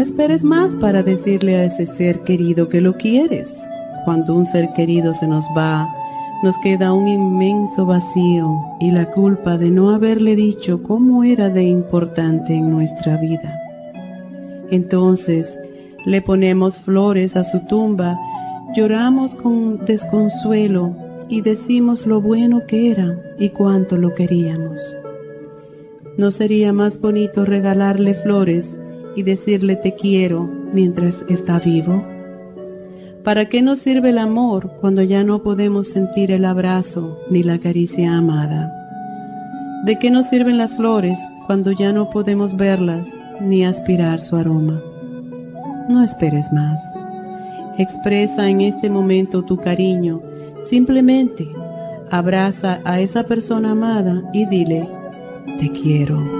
Esperes más para decirle a ese ser querido que lo quieres. Cuando un ser querido se nos va, nos queda un inmenso vacío y la culpa de no haberle dicho cómo era de importante en nuestra vida. Entonces le ponemos flores a su tumba, lloramos con desconsuelo y decimos lo bueno que era y cuánto lo queríamos. ¿No sería más bonito regalarle flores y decirle te quiero mientras está vivo? ¿Para qué nos sirve el amor cuando ya no podemos sentir el abrazo ni la caricia amada? ¿De qué nos sirven las flores cuando ya no podemos verlas ni aspirar su aroma? No esperes más. Expresa en este momento tu cariño. Simplemente abraza a esa persona amada y dile, te quiero.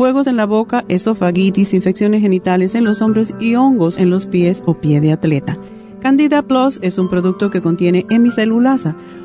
fuegos en la boca, esofagitis, infecciones genitales en los hombros y hongos en los pies o pie de atleta. Candida Plus es un producto que contiene hemicelulasa,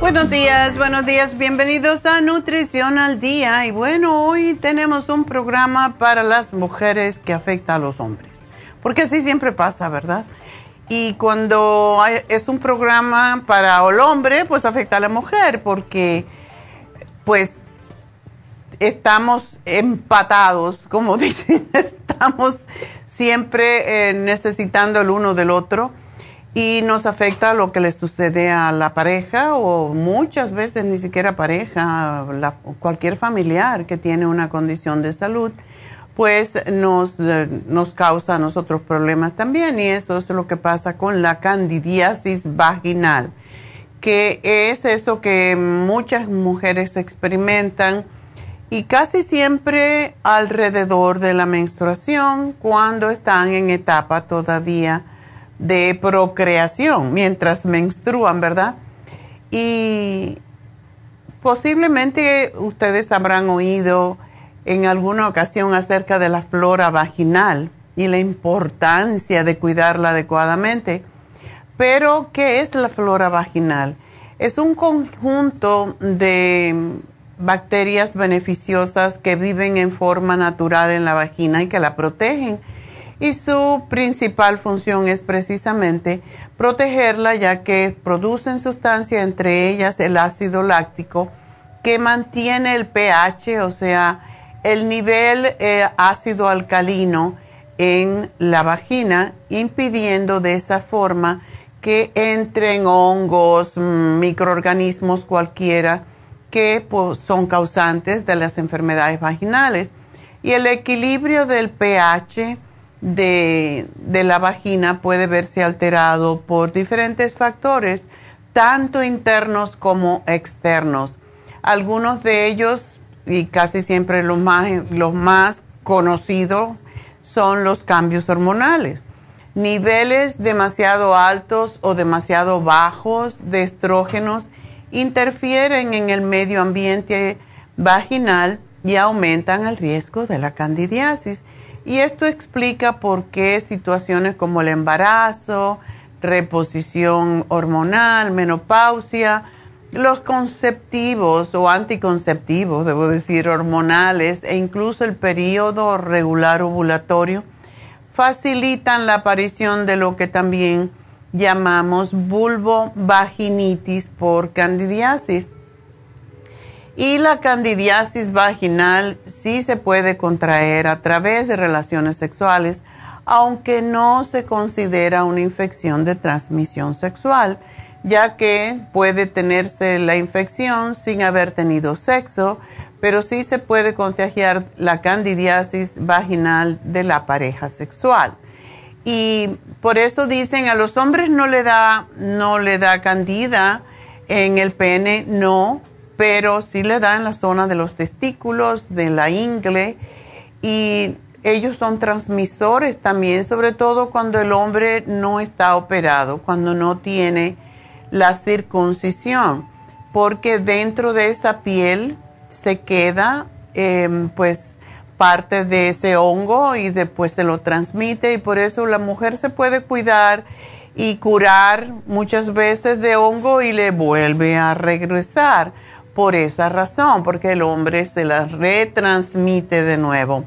Buenos días, buenos días, bienvenidos a Nutrición al Día. Y bueno, hoy tenemos un programa para las mujeres que afecta a los hombres, porque así siempre pasa, ¿verdad? Y cuando es un programa para el hombre, pues afecta a la mujer, porque pues estamos empatados, como dicen, estamos siempre eh, necesitando el uno del otro y nos afecta lo que le sucede a la pareja o muchas veces ni siquiera pareja, cualquier familiar que tiene una condición de salud, pues nos, eh, nos causa a nosotros problemas también y eso es lo que pasa con la candidiasis vaginal, que es eso que muchas mujeres experimentan y casi siempre alrededor de la menstruación cuando están en etapa todavía de procreación mientras menstruan, ¿verdad? Y posiblemente ustedes habrán oído en alguna ocasión acerca de la flora vaginal y la importancia de cuidarla adecuadamente. Pero, ¿qué es la flora vaginal? Es un conjunto de bacterias beneficiosas que viven en forma natural en la vagina y que la protegen y su principal función es precisamente protegerla ya que producen sustancias, entre ellas el ácido láctico, que mantiene el pH, o sea, el nivel eh, ácido alcalino en la vagina, impidiendo de esa forma que entren hongos, mm, microorganismos cualquiera que pues, son causantes de las enfermedades vaginales Y el equilibrio del pH de, de la vagina puede verse alterado por diferentes factores, tanto internos como externos. Algunos de ellos, y casi siempre los más, los más conocidos, son los cambios hormonales. Niveles demasiado altos o demasiado bajos de estrógenos interfieren en el medio ambiente vaginal y aumentan el riesgo de la candidiasis. Y esto explica por qué situaciones como el embarazo, reposición hormonal, menopausia, los conceptivos o anticonceptivos, debo decir, hormonales e incluso el periodo regular ovulatorio facilitan la aparición de lo que también llamamos vulvovaginitis por candidiasis. Y la candidiasis vaginal sí se puede contraer a través de relaciones sexuales, aunque no se considera una infección de transmisión sexual, ya que puede tenerse la infección sin haber tenido sexo, pero sí se puede contagiar la candidiasis vaginal de la pareja sexual. Y por eso dicen a los hombres no le da, no le da candida en el pene, no, pero sí le da en la zona de los testículos, de la ingle, y ellos son transmisores también, sobre todo cuando el hombre no está operado, cuando no tiene la circuncisión, porque dentro de esa piel se queda, em, pues, parte de ese hongo y después se lo transmite y por eso la mujer se puede cuidar y curar muchas veces de hongo y le vuelve a regresar por esa razón, porque el hombre se la retransmite de nuevo.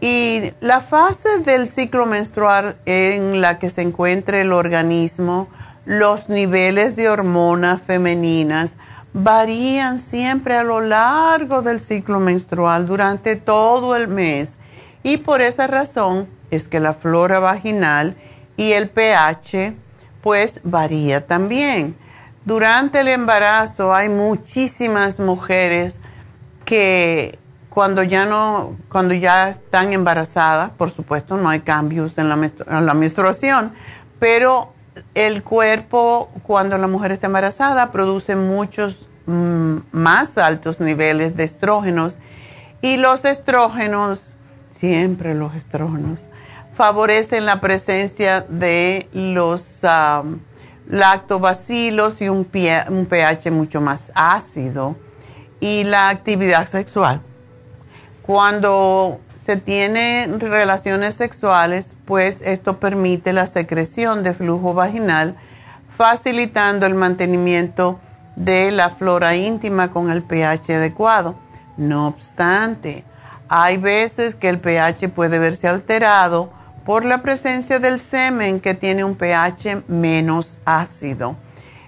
Y la fase del ciclo menstrual en la que se encuentra el organismo, los niveles de hormonas femeninas, varían siempre a lo largo del ciclo menstrual durante todo el mes y por esa razón es que la flora vaginal y el pH pues varía también. Durante el embarazo hay muchísimas mujeres que cuando ya no, cuando ya están embarazadas, por supuesto no hay cambios en la, en la menstruación, pero el cuerpo cuando la mujer está embarazada produce muchos mm, más altos niveles de estrógenos y los estrógenos, siempre los estrógenos, favorecen la presencia de los lactobacilos y un pH mucho más ácido y la actividad sexual. Cuando se tienen relaciones sexuales, pues esto permite la secreción de flujo vaginal, facilitando el mantenimiento de la flora íntima con el pH adecuado. No obstante, hay veces que el pH puede verse alterado por la presencia del semen que tiene un pH menos ácido.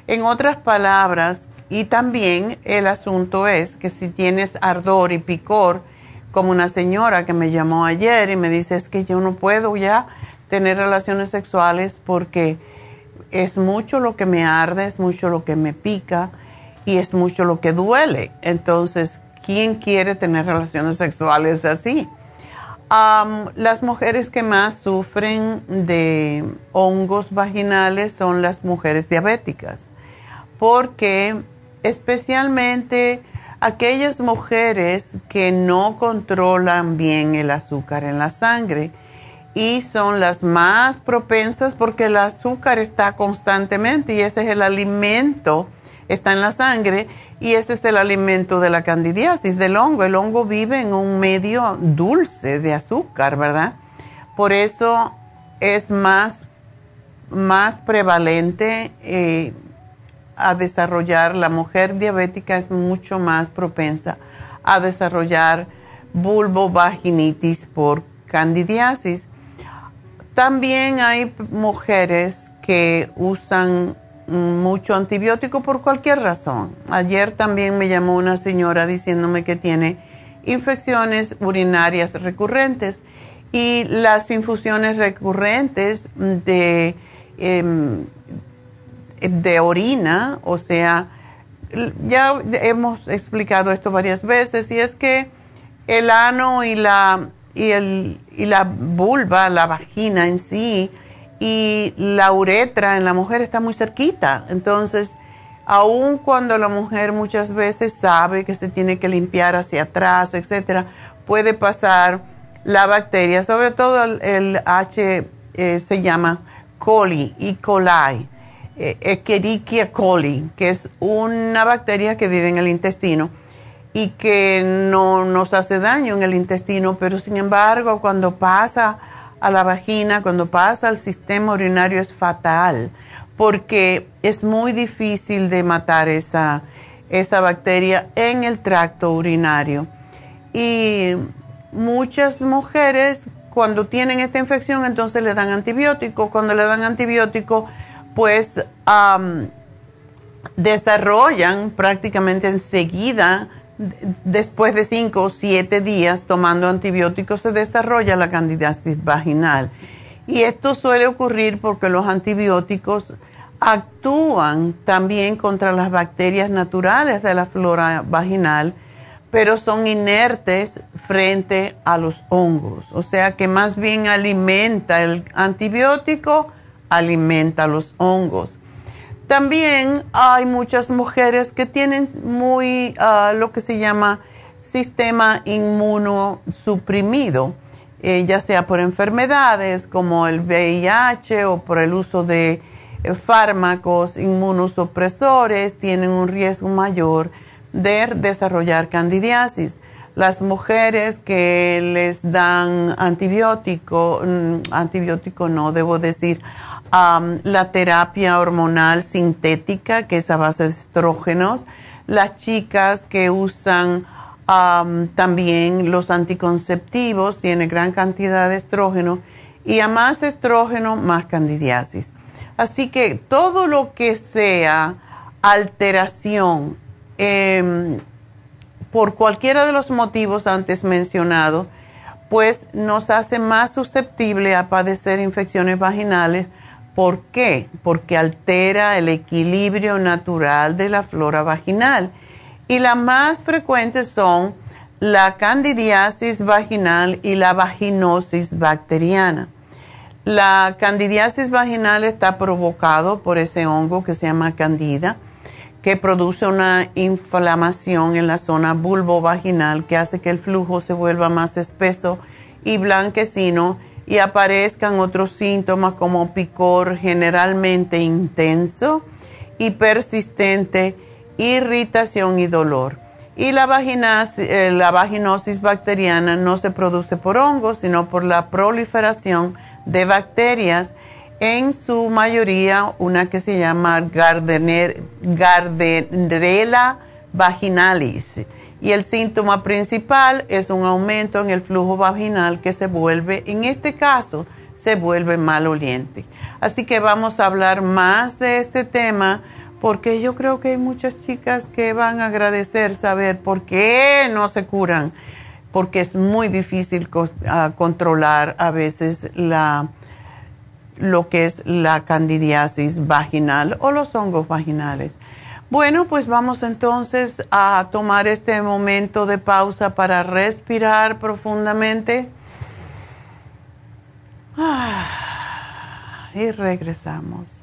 En otras palabras, y también el asunto es que si tienes ardor y picor, como una señora que me llamó ayer y me dice, es que yo no puedo ya tener relaciones sexuales porque es mucho lo que me arde, es mucho lo que me pica y es mucho lo que duele. Entonces, ¿quién quiere tener relaciones sexuales así? las mujeres que más sufren de hongos vaginales son las mujeres diabéticas, porque especialmente aquellas mujeres que no controlan bien el azúcar en la sangre y son las más propensas porque el azúcar está constantemente y ese es el alimento, está en la sangre y ese es el alimento de la candidiasis, del hongo. El hongo vive en un medio dulce de azúcar, ¿verdad? Por eso es más, más prevalente. Eh, a desarrollar, la mujer diabética es mucho más propensa a desarrollar vulvovaginitis por candidiasis. También hay mujeres que usan mucho antibiótico por cualquier razón. Ayer también me llamó una señora diciéndome que tiene infecciones urinarias recurrentes y las infusiones recurrentes de em, de orina, o sea, ya hemos explicado esto varias veces, y es que el ano y la, y, el, y la vulva, la vagina en sí, y la uretra en la mujer está muy cerquita. Entonces, aun cuando la mujer muchas veces sabe que se tiene que limpiar hacia atrás, etcétera, puede pasar la bacteria, sobre todo el, H eh, se llama coli, E. coli, Escherichia coli, que es una bacteria que vive en el intestino y que no nos hace daño en el intestino, pero sin embargo cuando pasa a la vagina, cuando pasa al sistema urinario es fatal porque es muy difícil de matar esa, esa bacteria en el tracto urinario. Y muchas mujeres cuando tienen esta infección entonces le dan antibiótico. Cuando le dan antibiótico pues desarrollan prácticamente enseguida, después de 5 o 7 días tomando antibióticos, se desarrolla la candidiasis vaginal. Y esto suele ocurrir porque los antibióticos actúan también contra las bacterias naturales de la flora vaginal, pero son inertes frente a los hongos. O sea que más bien alimenta el antibiótico, alimenta los hongos. También hay muchas mujeres que tienen muy ah, lo que se llama sistema inmunosuprimido eh, ya sea por enfermedades como el VIH o por el uso de eh, fármacos inmunosupresores, tienen un riesgo mayor de desarrollar candidiasis. Las mujeres que les dan antibiótico, mm, antibiótico no, debo decir, la terapia hormonal sintética, que es a base de estrógenos, las chicas que usan también los anticonceptivos tienen gran cantidad de estrógeno y a más estrógeno, más candidiasis. Así que todo lo que sea alteración em, por cualquiera de los motivos antes mencionados, pues nos hace más susceptible a padecer infecciones vaginales. ¿Por qué? Porque altera el equilibrio natural de la flora vaginal y las más frecuentes son la candidiasis vaginal y la vaginosis bacteriana. La candidiasis vaginal está provocado por ese hongo que se llama candida, que produce una inflamación en la zona vulvovaginal que hace que el flujo se vuelva más espeso y blanquecino y aparezcan otros síntomas como picor generalmente intenso y persistente irritación y dolor. Y la, eh, la vaginosis bacteriana no se produce por hongos, sino por la proliferación de bacterias, en su mayoría una que se llama Gardner, Gardnerella vaginalis. Y el síntoma principal es un aumento en el flujo vaginal que se vuelve, en este caso, se vuelve maloliente. Así que vamos a hablar más de este tema porque yo creo que hay muchas chicas que van a agradecer saber por qué no se curan, porque es muy difícil controlar a veces lo que es la candidiasis vaginal o los hongos vaginales. Bueno, pues vamos entonces a tomar este momento de pausa para respirar profundamente. Ah, y regresamos.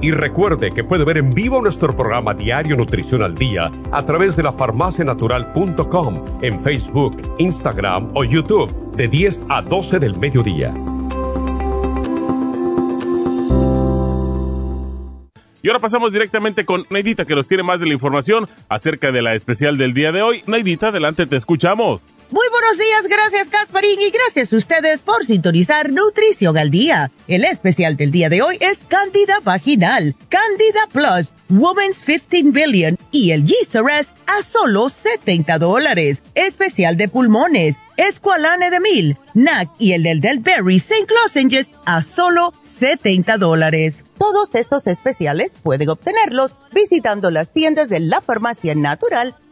Y recuerde que puede ver en vivo nuestro programa Diario Nutrición al Día a través de la farmacianatural.com en Facebook, Instagram o YouTube de 10 a 12 del mediodía. Y ahora pasamos directamente con Neidita que nos tiene más de la información acerca de la especial del día de hoy. Neidita, adelante, te escuchamos. Muy buenos días, gracias Gasparín y gracias a ustedes por sintonizar Nutrición al Día. El especial del día de hoy es Candida Vaginal, Candida Plus, Women's 15 Billion y el Arrest a solo 70 dólares. Especial de pulmones, Esqualane de Mil, NAC y el del Del Berry St. Lozenges a solo 70 dólares. Todos estos especiales pueden obtenerlos visitando las tiendas de la farmacia natural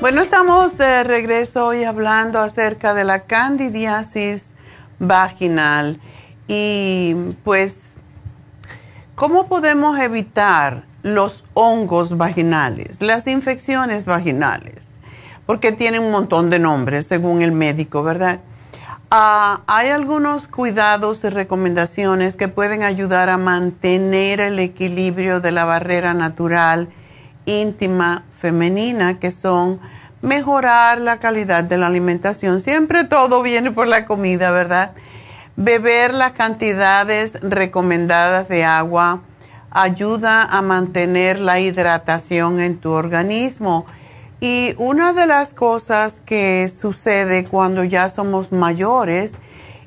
Bueno, estamos de regreso hoy hablando acerca de la candidiasis vaginal y pues, ¿cómo podemos evitar los hongos vaginales, las infecciones vaginales? Porque tienen un montón de nombres según el médico, ¿verdad? Ah, hay algunos cuidados y recomendaciones que pueden ayudar a mantener el equilibrio de la barrera natural íntima femenina, que son mejorar la calidad de la alimentación. Siempre todo viene por la comida, ¿verdad? Beber las cantidades recomendadas de agua ayuda a mantener la hidratación en tu organismo. Y una de las cosas que sucede cuando ya somos mayores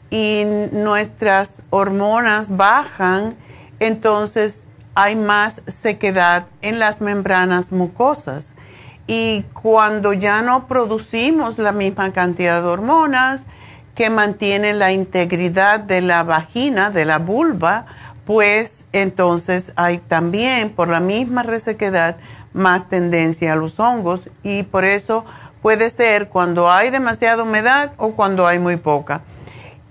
y nuestras hormonas bajan, entonces hay más sequedad en las membranas mucosas. Y cuando ya no producimos la misma cantidad de hormonas que mantienen la integridad de la vagina, de la vulva, pues entonces hay también por la misma resequedad más tendencia a los hongos y por eso puede ser cuando hay demasiada humedad o cuando hay muy poca.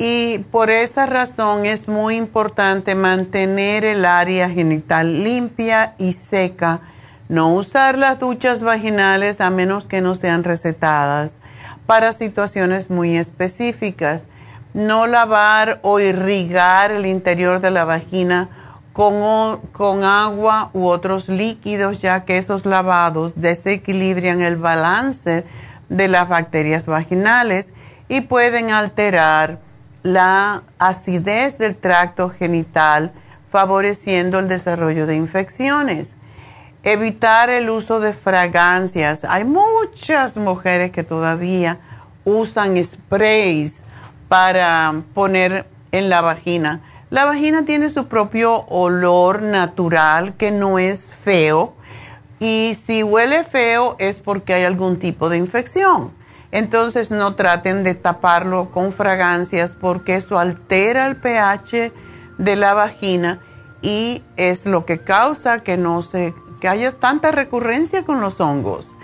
Y por esa razón es muy importante mantener el área genital limpia y seca. No usar las duchas vaginales a menos que no sean recetadas para situaciones muy específicas. No lavar o irrigar el interior de la vagina con, con agua u otros líquidos, ya que esos lavados desequilibran el balance de las bacterias vaginales y pueden alterar la acidez del tracto genital, favoreciendo el desarrollo de infecciones. Evitar el uso de fragancias. Hay muchas mujeres que todavía usan sprays para poner en la vagina. La vagina tiene su propio olor natural que no es feo y si huele feo es porque hay algún tipo de infección. Entonces no traten de taparlo con fragancias porque eso altera el pH de la vagina y es lo que causa que no se que haya tanta recurrencia con los hongos.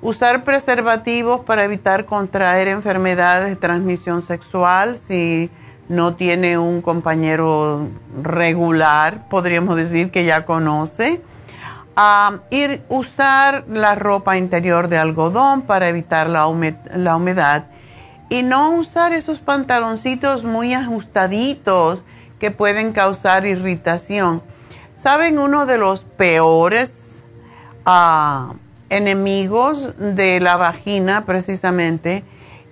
Usar preservativos para evitar contraer enfermedades de transmisión sexual si no tiene un compañero regular, podríamos decir que ya conoce ir usar la ropa interior de algodón para evitar la, la humedad y no usar esos pantaloncitos muy ajustaditos que pueden causar irritación. ¿Saben uno de los peores ah, enemigos de la vagina precisamente?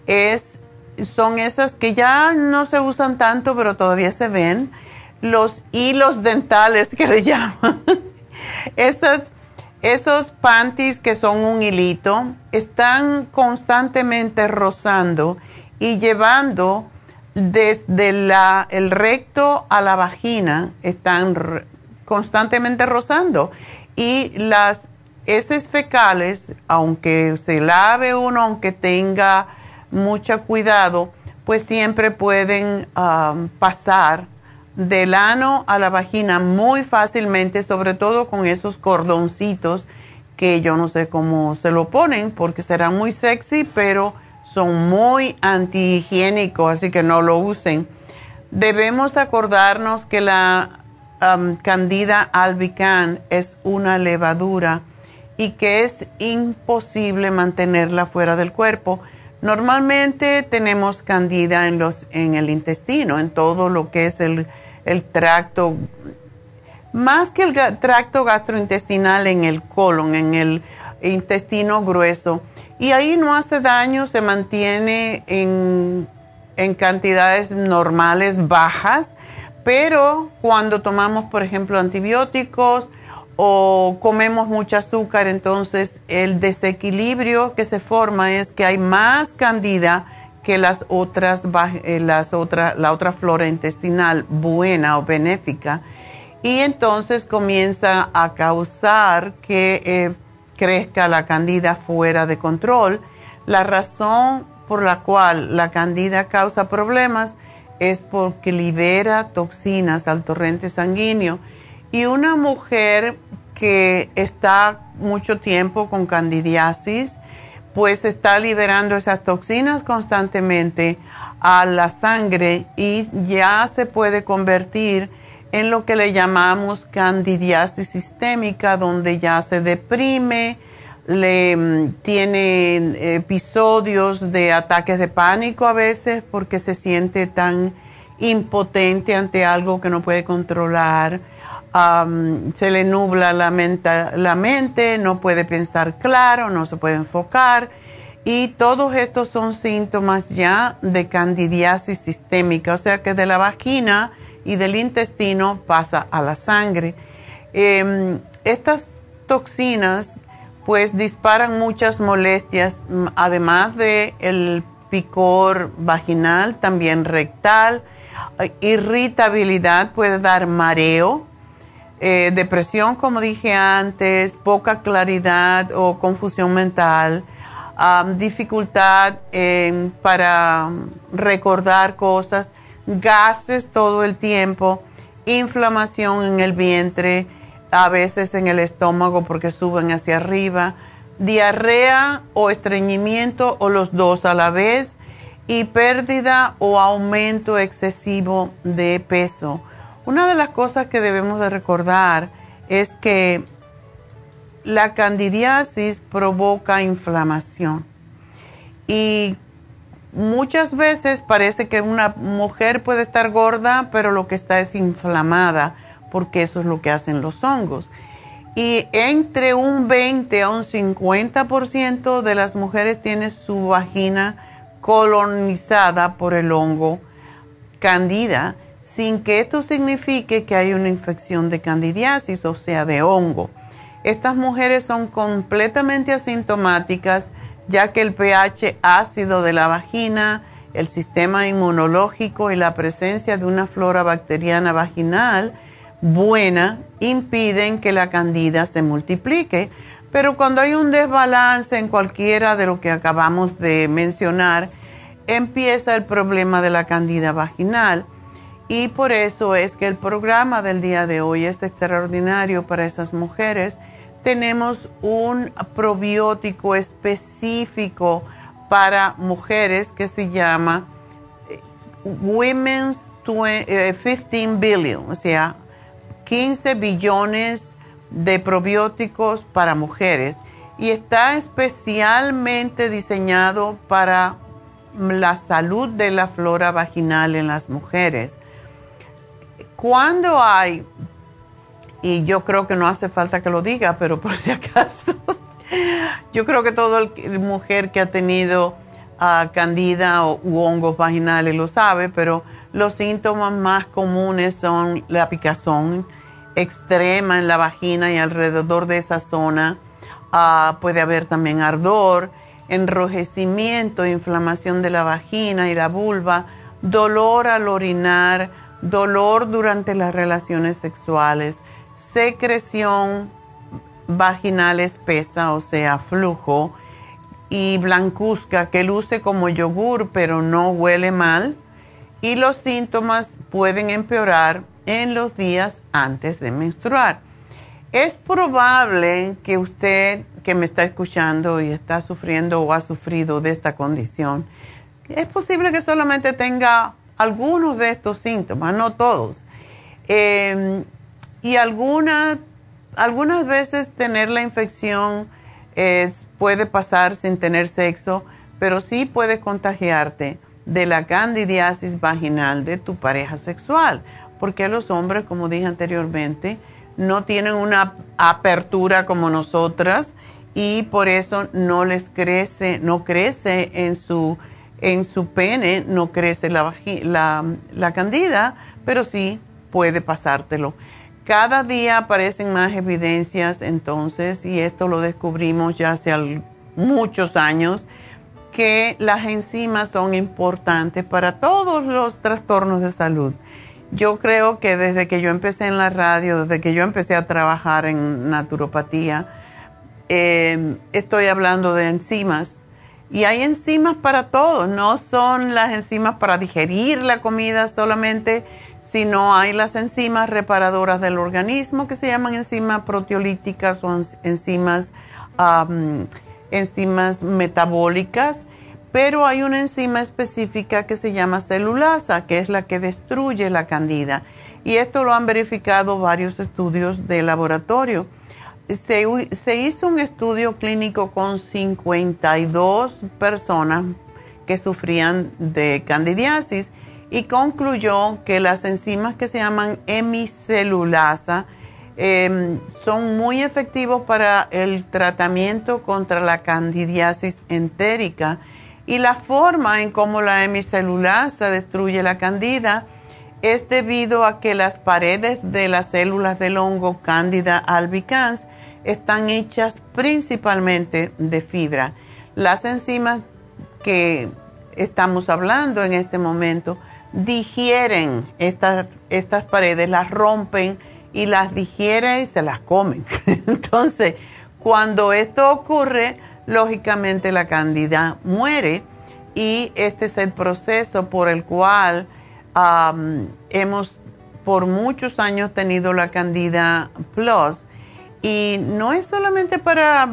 Es, son esas que ya no se usan tanto pero todavía se ven, los hilos dentales que le llaman. Esos, panties que son un hilito están constantemente rozando y llevando desde la, el recto a la vagina, están constantemente rozando. Y las, heces fecales, aunque se lave uno, aunque tenga mucho cuidado, pues siempre pueden um, pasar del ano a la vagina muy fácilmente, sobre todo con esos cordoncitos que yo no sé cómo se lo ponen porque serán muy sexy, pero son muy antihigiénicos, así que no lo usen. Debemos acordarnos que la candida albicans es una levadura y que es imposible mantenerla fuera del cuerpo. Normalmente tenemos candida en, los, en el intestino, en todo lo que es el, el tracto, más que el tracto gastrointestinal, en el colon, en el intestino grueso. Y ahí no hace daño, se mantiene en, en cantidades normales bajas, pero cuando tomamos, por ejemplo, antibióticos, o comemos mucho azúcar, entonces el desequilibrio que se forma es que hay más candida que las otras, eh, las otra, la otra flora intestinal buena o benéfica y entonces comienza a causar que eh, crezca la candida fuera de control. La razón por la cual la candida causa problemas es porque libera toxinas al torrente sanguíneo y una mujer que está mucho tiempo con candidiasis, pues está liberando esas toxinas constantemente a la sangre y ya se puede convertir en lo que le llamamos candidiasis sistémica, donde ya se deprime, le mm, tiene episodios de ataques de pánico a veces porque se siente tan impotente ante algo que no puede controlar se le nubla la mente, la mente, no puede pensar claro, no se puede enfocar. Y todos estos son síntomas ya de candidiasis sistémica, o sea que de la vagina y del intestino pasa a la sangre. Em, estas toxinas pues disparan muchas molestias, además de picor vaginal, también rectal, irritabilidad, puede dar mareo, eh, depresión, como dije antes, poca claridad o confusión mental, dificultad para recordar cosas, gases todo el tiempo, inflamación en el vientre, a veces en el estómago porque suben hacia arriba, diarrea o estreñimiento o los dos a la vez y pérdida o aumento excesivo de peso una de las cosas que debemos de recordar es que la candidiasis provoca inflamación y muchas veces parece que una mujer puede estar gorda, pero lo que está es inflamada, porque eso es lo que hacen los hongos. Y entre un 20 a un 50% de las mujeres tienen su vagina colonizada por el hongo candida sin que esto signifique que hay una infección de candidiasis, o sea, de hongo. Estas mujeres son completamente asintomáticas ya que el pH ácido de la vagina, el sistema inmunológico y la presencia de una flora bacteriana vaginal buena impiden que la candida se multiplique. Pero cuando hay un desbalance en cualquiera de lo que acabamos de mencionar, empieza el problema de la candida vaginal y por eso es que el programa del día de hoy es extraordinario para esas mujeres. Tenemos un probiótico específico para mujeres que se llama eh, Women's 15 eh, Billion, o sea, 15 billones de probióticos para mujeres. Y está especialmente diseñado para la salud de la flora vaginal en las mujeres cuando hay, y yo creo que no hace falta que lo diga, pero por si acaso, yo creo que toda mujer que ha tenido uh, candida o, u hongos vaginales lo sabe, pero los síntomas más comunes son la picazón extrema en la vagina y alrededor de esa zona. Ah, puede haber también ardor, enrojecimiento, inflamación de la vagina y la vulva, dolor al orinar, dolor durante las relaciones sexuales, secreción vaginal espesa, o sea, flujo, y blancuzca que luce como yogur pero no huele mal y los síntomas pueden empeorar en los días antes de menstruar. Es probable que usted que me está escuchando y está sufriendo o ha sufrido de esta condición, es posible que solamente tenga algunos de estos síntomas, no todos. Em, y algunas veces tener la infección puede pasar sin tener sexo, pero sí puede contagiarte de la candidiasis vaginal de tu pareja sexual, porque los hombres, como dije anteriormente, no tienen una apertura como nosotras y por eso no les crece, no crece en su, en su pene, no crece la, la, candida, pero sí puede pasártelo. Cada día aparecen más evidencias entonces, y esto lo descubrimos ya hace muchos años, que las enzimas son importantes para todos los trastornos de salud. Yo creo que desde que yo empecé en la radio, desde que yo empecé a trabajar en naturopatía, em, estoy hablando de enzimas. Y hay enzimas para todo, no son las enzimas para digerir la comida solamente, sino hay las enzimas reparadoras del organismo que se llaman enzimas proteolíticas o enzimas, enzimas metabólicas pero hay una enzima específica que se llama celulasa, que es la que destruye la candida. Y esto lo han verificado varios estudios de laboratorio. Se, hizo un estudio clínico con 52 personas que sufrían de candidiasis y concluyó que las enzimas que se llaman hemicelulasa em, son muy efectivos para el tratamiento contra la candidiasis entérica y la forma en cómo la hemicelulasa destruye la candida es debido a que las paredes de las células del hongo Candida albicans están hechas principalmente de fibra. Las enzimas que estamos hablando en este momento digieren estas, estas paredes, las rompen y las digieren y se las comen. Entonces, cuando esto ocurre, lógicamente la candida muere y este es el proceso por el cual hemos por muchos años tenido la candida plus y no es solamente para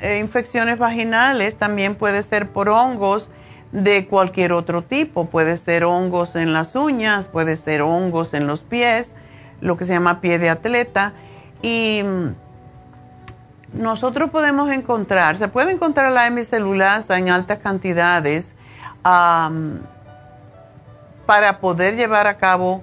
eh, infecciones vaginales, también puede ser por hongos de cualquier otro tipo, puede ser hongos en las uñas, puede ser hongos en los pies, lo que se llama pie de atleta. Y nosotros podemos encontrar, se puede encontrar la hemicelulasa en altas cantidades para poder llevar a cabo,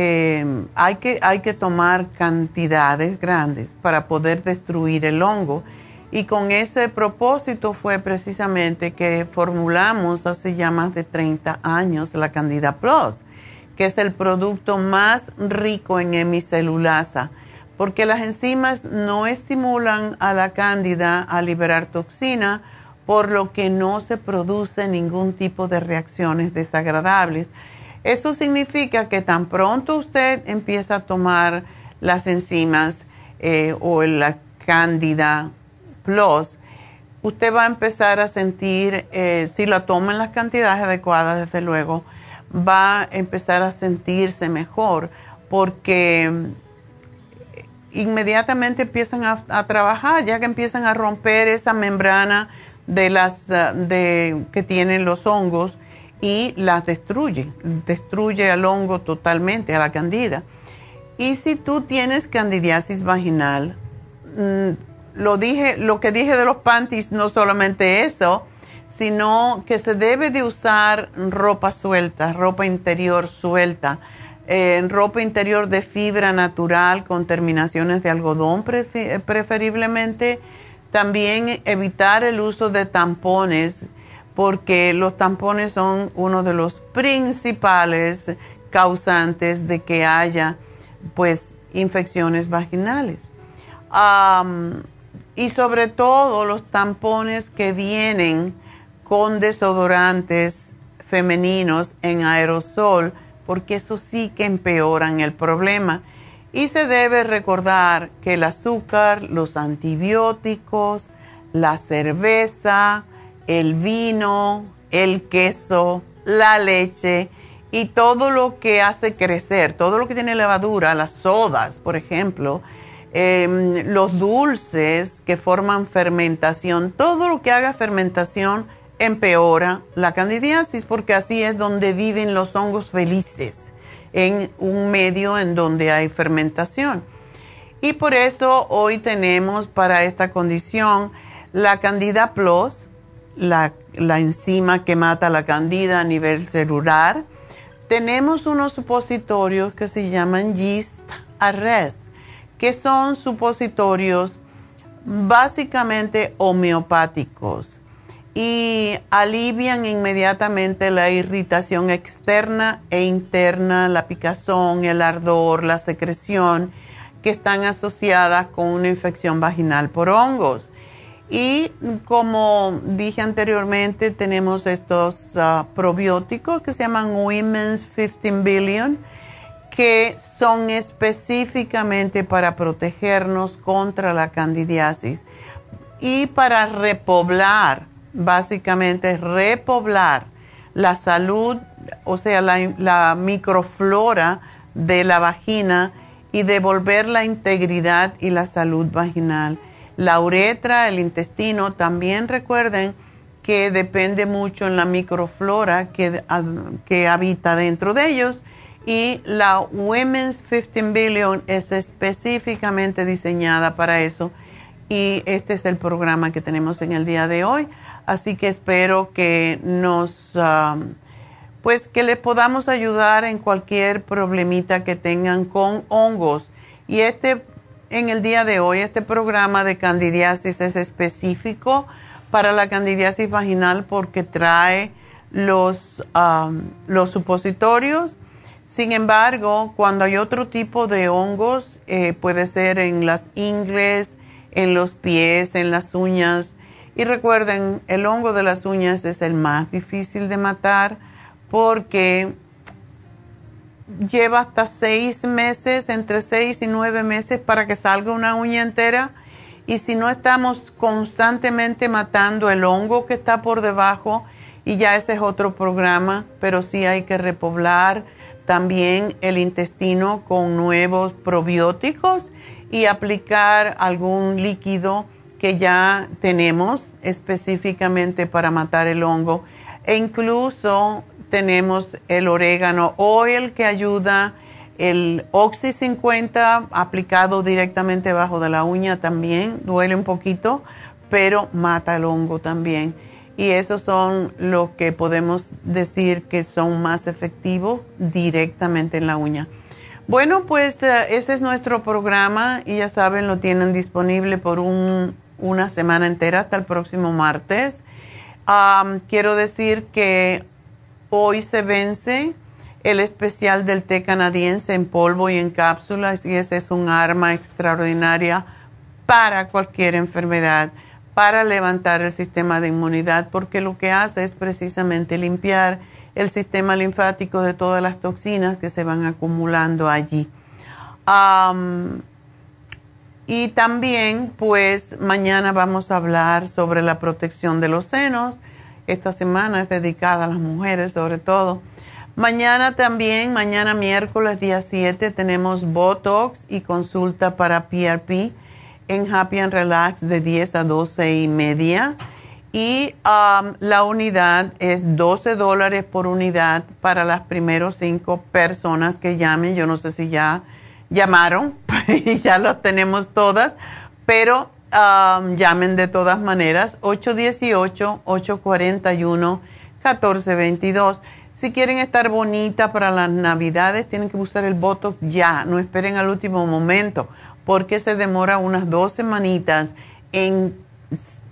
em, hay, que, hay que tomar cantidades grandes para poder destruir el hongo. Y con ese propósito fue precisamente que formulamos hace ya más de 30 años la Candida Plus, que es el producto más rico en hemicelulasa porque las enzimas no estimulan a la cándida a liberar toxina, por lo que no se produce ningún tipo de reacciones desagradables. Eso significa que tan pronto usted empieza a tomar las enzimas eh, o la cándida plus, usted va a empezar a sentir, eh, si la toma en las cantidades adecuadas, desde luego, va a empezar a sentirse mejor porque inmediatamente empiezan a, trabajar, ya que empiezan a romper esa membrana de las eh, de, que tienen los hongos y las destruye, destruye al hongo totalmente, a la candida. Y si tú tienes candidiasis vaginal, mm, lo dije, lo que dije de los panties, no solamente eso, sino que se debe de usar ropa suelta, ropa interior suelta en ropa interior de fibra natural con terminaciones de algodón preferiblemente. También evitar el uso de tampones porque los tampones son uno de los principales causantes de que haya pues infecciones vaginales. y sobre todo los tampones que vienen con desodorantes femeninos en aerosol porque eso sí que empeoran el problema. Y se debe recordar que el azúcar, los antibióticos, la cerveza, el vino, el queso, la leche y todo lo que hace crecer, todo lo que tiene levadura, las sodas, por ejemplo, em, los dulces que forman fermentación, todo lo que haga fermentación empeora la candidiasis porque así es donde viven los hongos felices, en un medio en donde hay fermentación. Y por eso hoy tenemos para esta condición la Candida Plus, la, enzima que mata la candida a nivel celular. Tenemos unos supositorios que se llaman Gist Arrest, que son supositorios básicamente homeopáticos y alivian inmediatamente la irritación externa e interna, la picazón, el ardor, la secreción que están asociadas con una infección vaginal por hongos. Y como dije anteriormente, tenemos estos ah, probióticos que se llaman Women's 15 Billion, que son específicamente para protegernos contra la candidiasis y para repoblar, básicamente repoblar la salud, o sea, la, la microflora de la vagina y devolver la integridad y la salud vaginal la uretra, el intestino, también recuerden que depende mucho en la microflora que, que habita dentro de ellos. Y la Women's 15 Billion es específicamente diseñada para eso. Y este es el programa que tenemos en el día de hoy. Así que espero que nos, um, pues que les podamos ayudar en cualquier problemita que tengan con hongos. Y este en el día de hoy. Este programa de candidiasis es específico para la candidiasis vaginal porque trae los, los supositorios. Sin embargo, cuando hay otro tipo de hongos, eh, puede ser en las ingles, en los pies, en las uñas. Y recuerden, el hongo de las uñas es el más difícil de matar porque lleva hasta seis meses, entre seis y nueve meses para que salga una uña entera. Y si no estamos constantemente matando el hongo que está por debajo, y ya ese es otro programa, pero sí hay que repoblar también el intestino con nuevos probióticos y aplicar algún líquido que ya tenemos específicamente para matar el hongo. E incluso tenemos el orégano oil que ayuda, el Oxy 50 aplicado directamente bajo de la uña también, duele un poquito, pero mata el hongo también. Y esos son los que podemos decir que son más efectivos directamente en la uña. Bueno, pues eh, ese es nuestro programa y ya saben, lo tienen disponible por una semana entera hasta el próximo martes. quiero decir que Hoy se vence el especial del té canadiense en polvo y en cápsulas y ese es un arma extraordinaria para cualquier enfermedad, para levantar el sistema de inmunidad, porque lo que hace es precisamente limpiar el sistema linfático de todas las toxinas que se van acumulando allí. y también, pues, mañana vamos a hablar sobre la protección de los senos esta semana es dedicada a las mujeres sobre todo. Mañana también, mañana miércoles día 7, tenemos Botox y consulta para PRP en Happy and Relax de 10 a 12 y media. Y um, la unidad es 12 dólares por unidad para las primeros cinco personas que llamen. Yo no sé si ya llamaron, ya los tenemos todas, pero llamen de todas maneras, 818-841-1422. Si quieren estar bonita para las navidades, tienen que usar el Botox ya, no esperen al último momento, porque se demora unas dos semanitas en,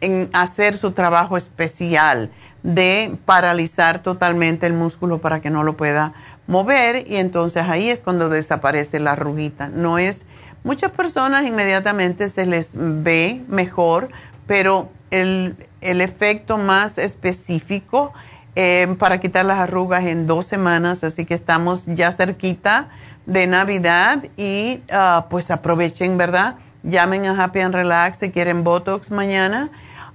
en hacer su trabajo especial de paralizar totalmente el músculo para que no lo pueda mover y entonces ahí es cuando desaparece la arruguita. No es Muchas personas inmediatamente se les ve mejor, pero el, efecto más específico eh, para quitar las arrugas en dos semanas, así que estamos ya cerquita de Navidad y ah, pues aprovechen, ¿verdad? Llamen a Happy and Relax si quieren Botox mañana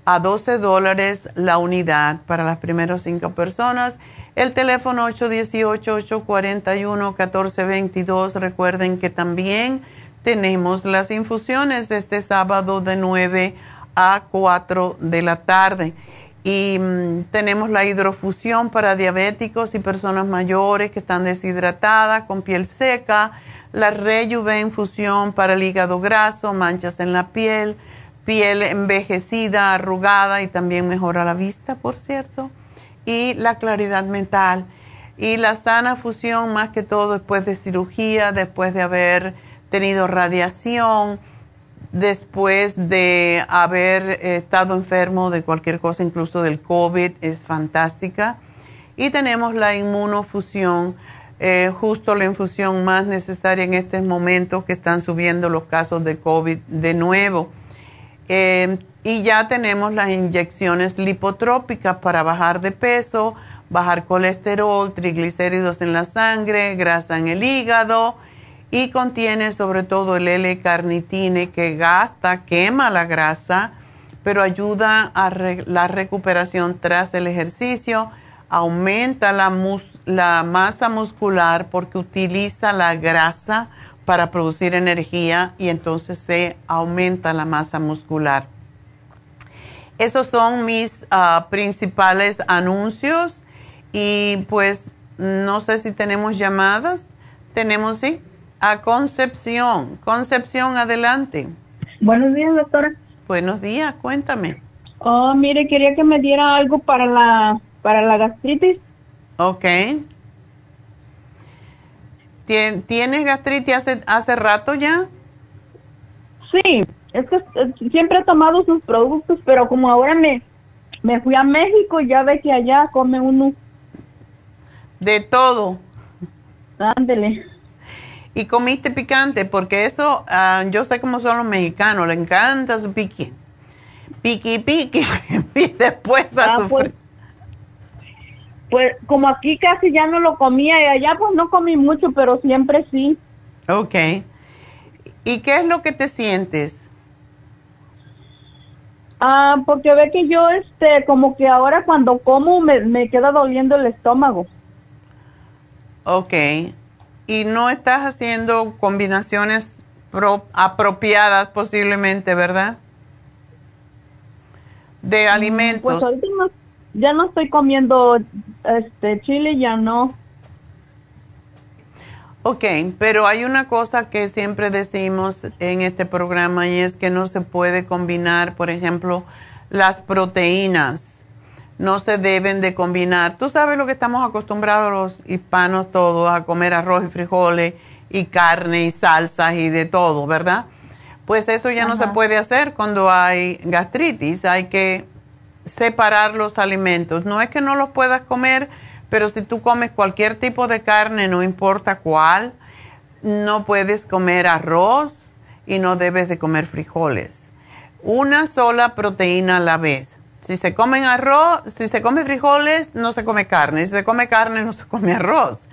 a 12 dólares la unidad para las primeras cinco personas. El teléfono 818-841-1422. Recuerden que también tenemos las infusiones este sábado de 9 a 4 de la tarde. Y mm, tenemos la hidrofusión para diabéticos y personas mayores que están deshidratadas, con piel seca, la rejuve infusión para el hígado graso, manchas en la piel, piel envejecida, arrugada y también mejora la vista, por cierto, y la claridad mental. Y la sana fusión, más que todo después de cirugía, después de haber tenido radiación después de haber estado enfermo de cualquier cosa, incluso del COVID, es fantástica. Y tenemos la inmunofusión, eh, justo la infusión más necesaria en estos momentos que están subiendo los casos de COVID de nuevo. Eh, y ya tenemos las inyecciones lipotrópicas para bajar de peso, bajar colesterol, triglicéridos en la sangre, grasa en el hígado y contiene sobre todo el L-carnitine que gasta, quema la grasa, pero ayuda a la recuperación tras el ejercicio, aumenta la, la masa muscular porque utiliza la grasa para producir energía y entonces se aumenta la masa muscular. Esos son mis ah, principales anuncios y pues no sé si tenemos llamadas. Tenemos, sí a Concepción. Concepción, adelante. Buenos días, doctora. Buenos días, cuéntame. Oh, mire, quería que me diera algo para la, para la gastritis. Ok. ¿Tienes gastritis hace, hace rato ya? Sí, es que eh, siempre he tomado sus productos, pero como ahora me, me fui a México, ya ve que allá come uno. De todo. Ándele y comiste picante, porque eso, ah, yo sé cómo son los mexicanos, le encanta su piqui. Piqui, piqui, y después a ah, pues, pues, como aquí casi ya no lo comía y allá pues no comí mucho, pero siempre sí. Ok. ¿Y qué es lo que te sientes? Ah, porque ve que yo, este, como que ahora cuando como me, me queda doliendo el estómago. Ok y no estás haciendo combinaciones apropiadas posiblemente, ¿verdad? De mm, alimentos. Pues ahorita ya no estoy comiendo este chile, ya no. Ok, pero hay una cosa que siempre decimos en este programa y es que no se puede combinar, por ejemplo, las proteínas no se deben de combinar. Tú sabes lo que estamos acostumbrados los hispanos todos a comer arroz y frijoles y carne y salsas y de todo, ¿verdad? Pues eso ya no se puede hacer cuando hay gastritis, hay que separar los alimentos. No es que no los puedas comer, pero si tú comes cualquier tipo de carne, no importa cuál, no puedes comer arroz y no debes de comer frijoles. Una sola proteína a la vez si se comen arroz, si se come frijoles, no se come carne. Si se come carne, no se come arroz.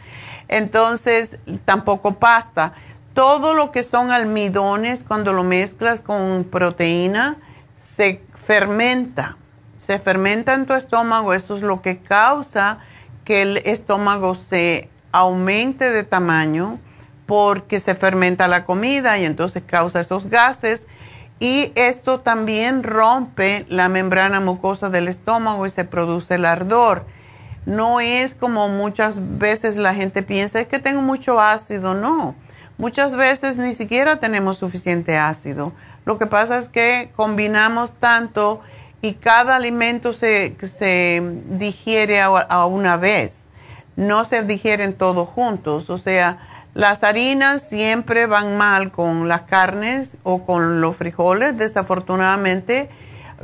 Entonces, tampoco pasta. Todo lo que son almidones, cuando lo mezclas con proteína, se fermenta. Se fermenta en tu estómago. Eso es lo que causa que el estómago se aumente de tamaño porque se fermenta la comida y entonces causa esos gases y esto también rompe la membrana mucosa del estómago y se produce el ardor. No es como muchas veces la gente piensa, es que tengo mucho ácido. No, muchas veces ni siquiera tenemos suficiente ácido. Lo que pasa es que combinamos tanto y cada alimento se, se digiere a, a una vez. No se digieren todos juntos. O sea, las harinas siempre van mal con las carnes o con los frijoles. Desafortunadamente,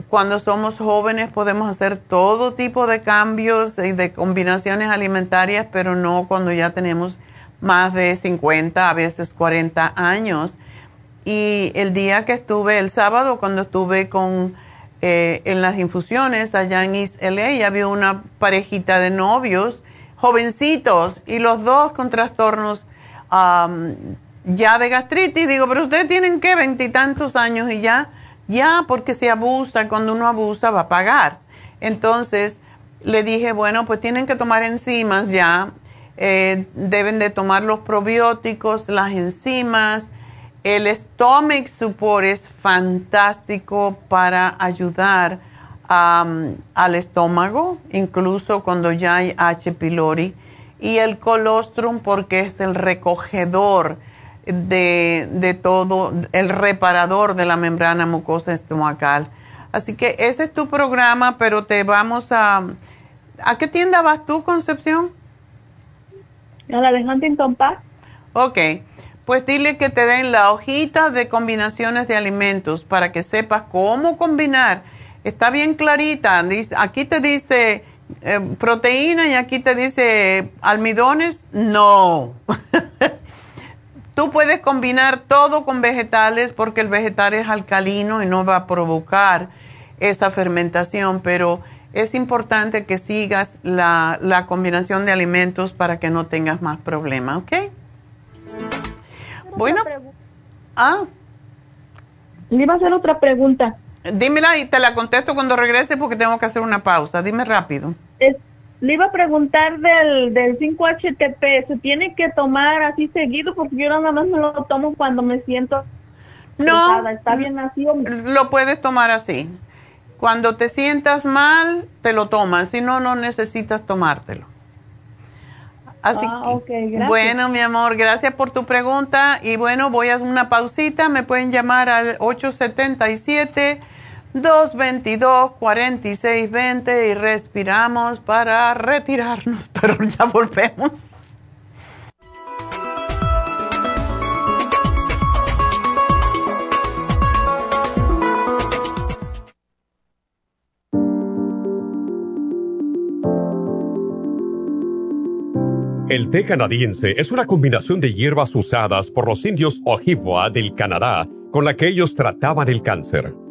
cuando somos jóvenes podemos hacer todo tipo de cambios y de combinaciones alimentarias, pero no cuando ya tenemos más de 50, a veces 40 años. Y el día que estuve, el sábado, cuando estuve con, eh, en las infusiones allá en East LA, había una parejita de novios, jovencitos, y los dos con trastornos ya de gastritis. Digo, pero ustedes tienen que veintitantos años y ya, ya, porque si abusa, cuando uno abusa va a pagar. Entonces le dije, bueno, pues tienen que tomar enzimas ya, eh, deben de tomar los probióticos, las enzimas. El stomach support es fantástico para ayudar al estómago, incluso cuando ya hay H. pylori. Y el colostrum porque es el recogedor de, de todo, el reparador de la membrana mucosa estomacal. Así que ese es tu programa, pero te vamos a... ¿A qué tienda vas tú, Concepción? A la de Huntington Park. Ok, pues dile que te den la hojita de combinaciones de alimentos para que sepas cómo combinar. Está bien clarita. Aquí te dice eh, proteína y aquí te dice almidones. No. Tú puedes combinar todo con vegetales porque el vegetal es alcalino y no va a provocar esa fermentación, pero es importante que sigas la, la combinación de alimentos para que no tengas más problemas, ¿ok? Bueno. Ah. Le iba a hacer otra pregunta. Dímela y te la contesto cuando regrese porque tengo que hacer una pausa. Dime rápido. Le iba a preguntar del, del 5-HTP. ¿Se tiene que tomar así seguido? Porque yo nada más me lo tomo cuando me siento. No. ¿Está bien así? Lo puedes tomar así. Cuando te sientas mal, te lo tomas. Si no, no necesitas tomártelo. Así ah, bueno, mi amor, gracias por tu pregunta. Y bueno, voy a una pausita. Me pueden llamar al 877-222-4620 y respiramos para retirarnos, pero ya volvemos. El té canadiense es una combinación de hierbas usadas por los indios Ojibwa del Canadá con la que ellos trataban el cáncer.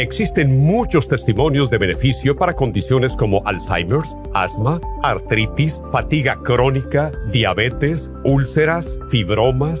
existen muchos testimonios de beneficio para condiciones como Alzheimer's, asma, artritis, fatiga crónica, diabetes, úlceras, fibromas,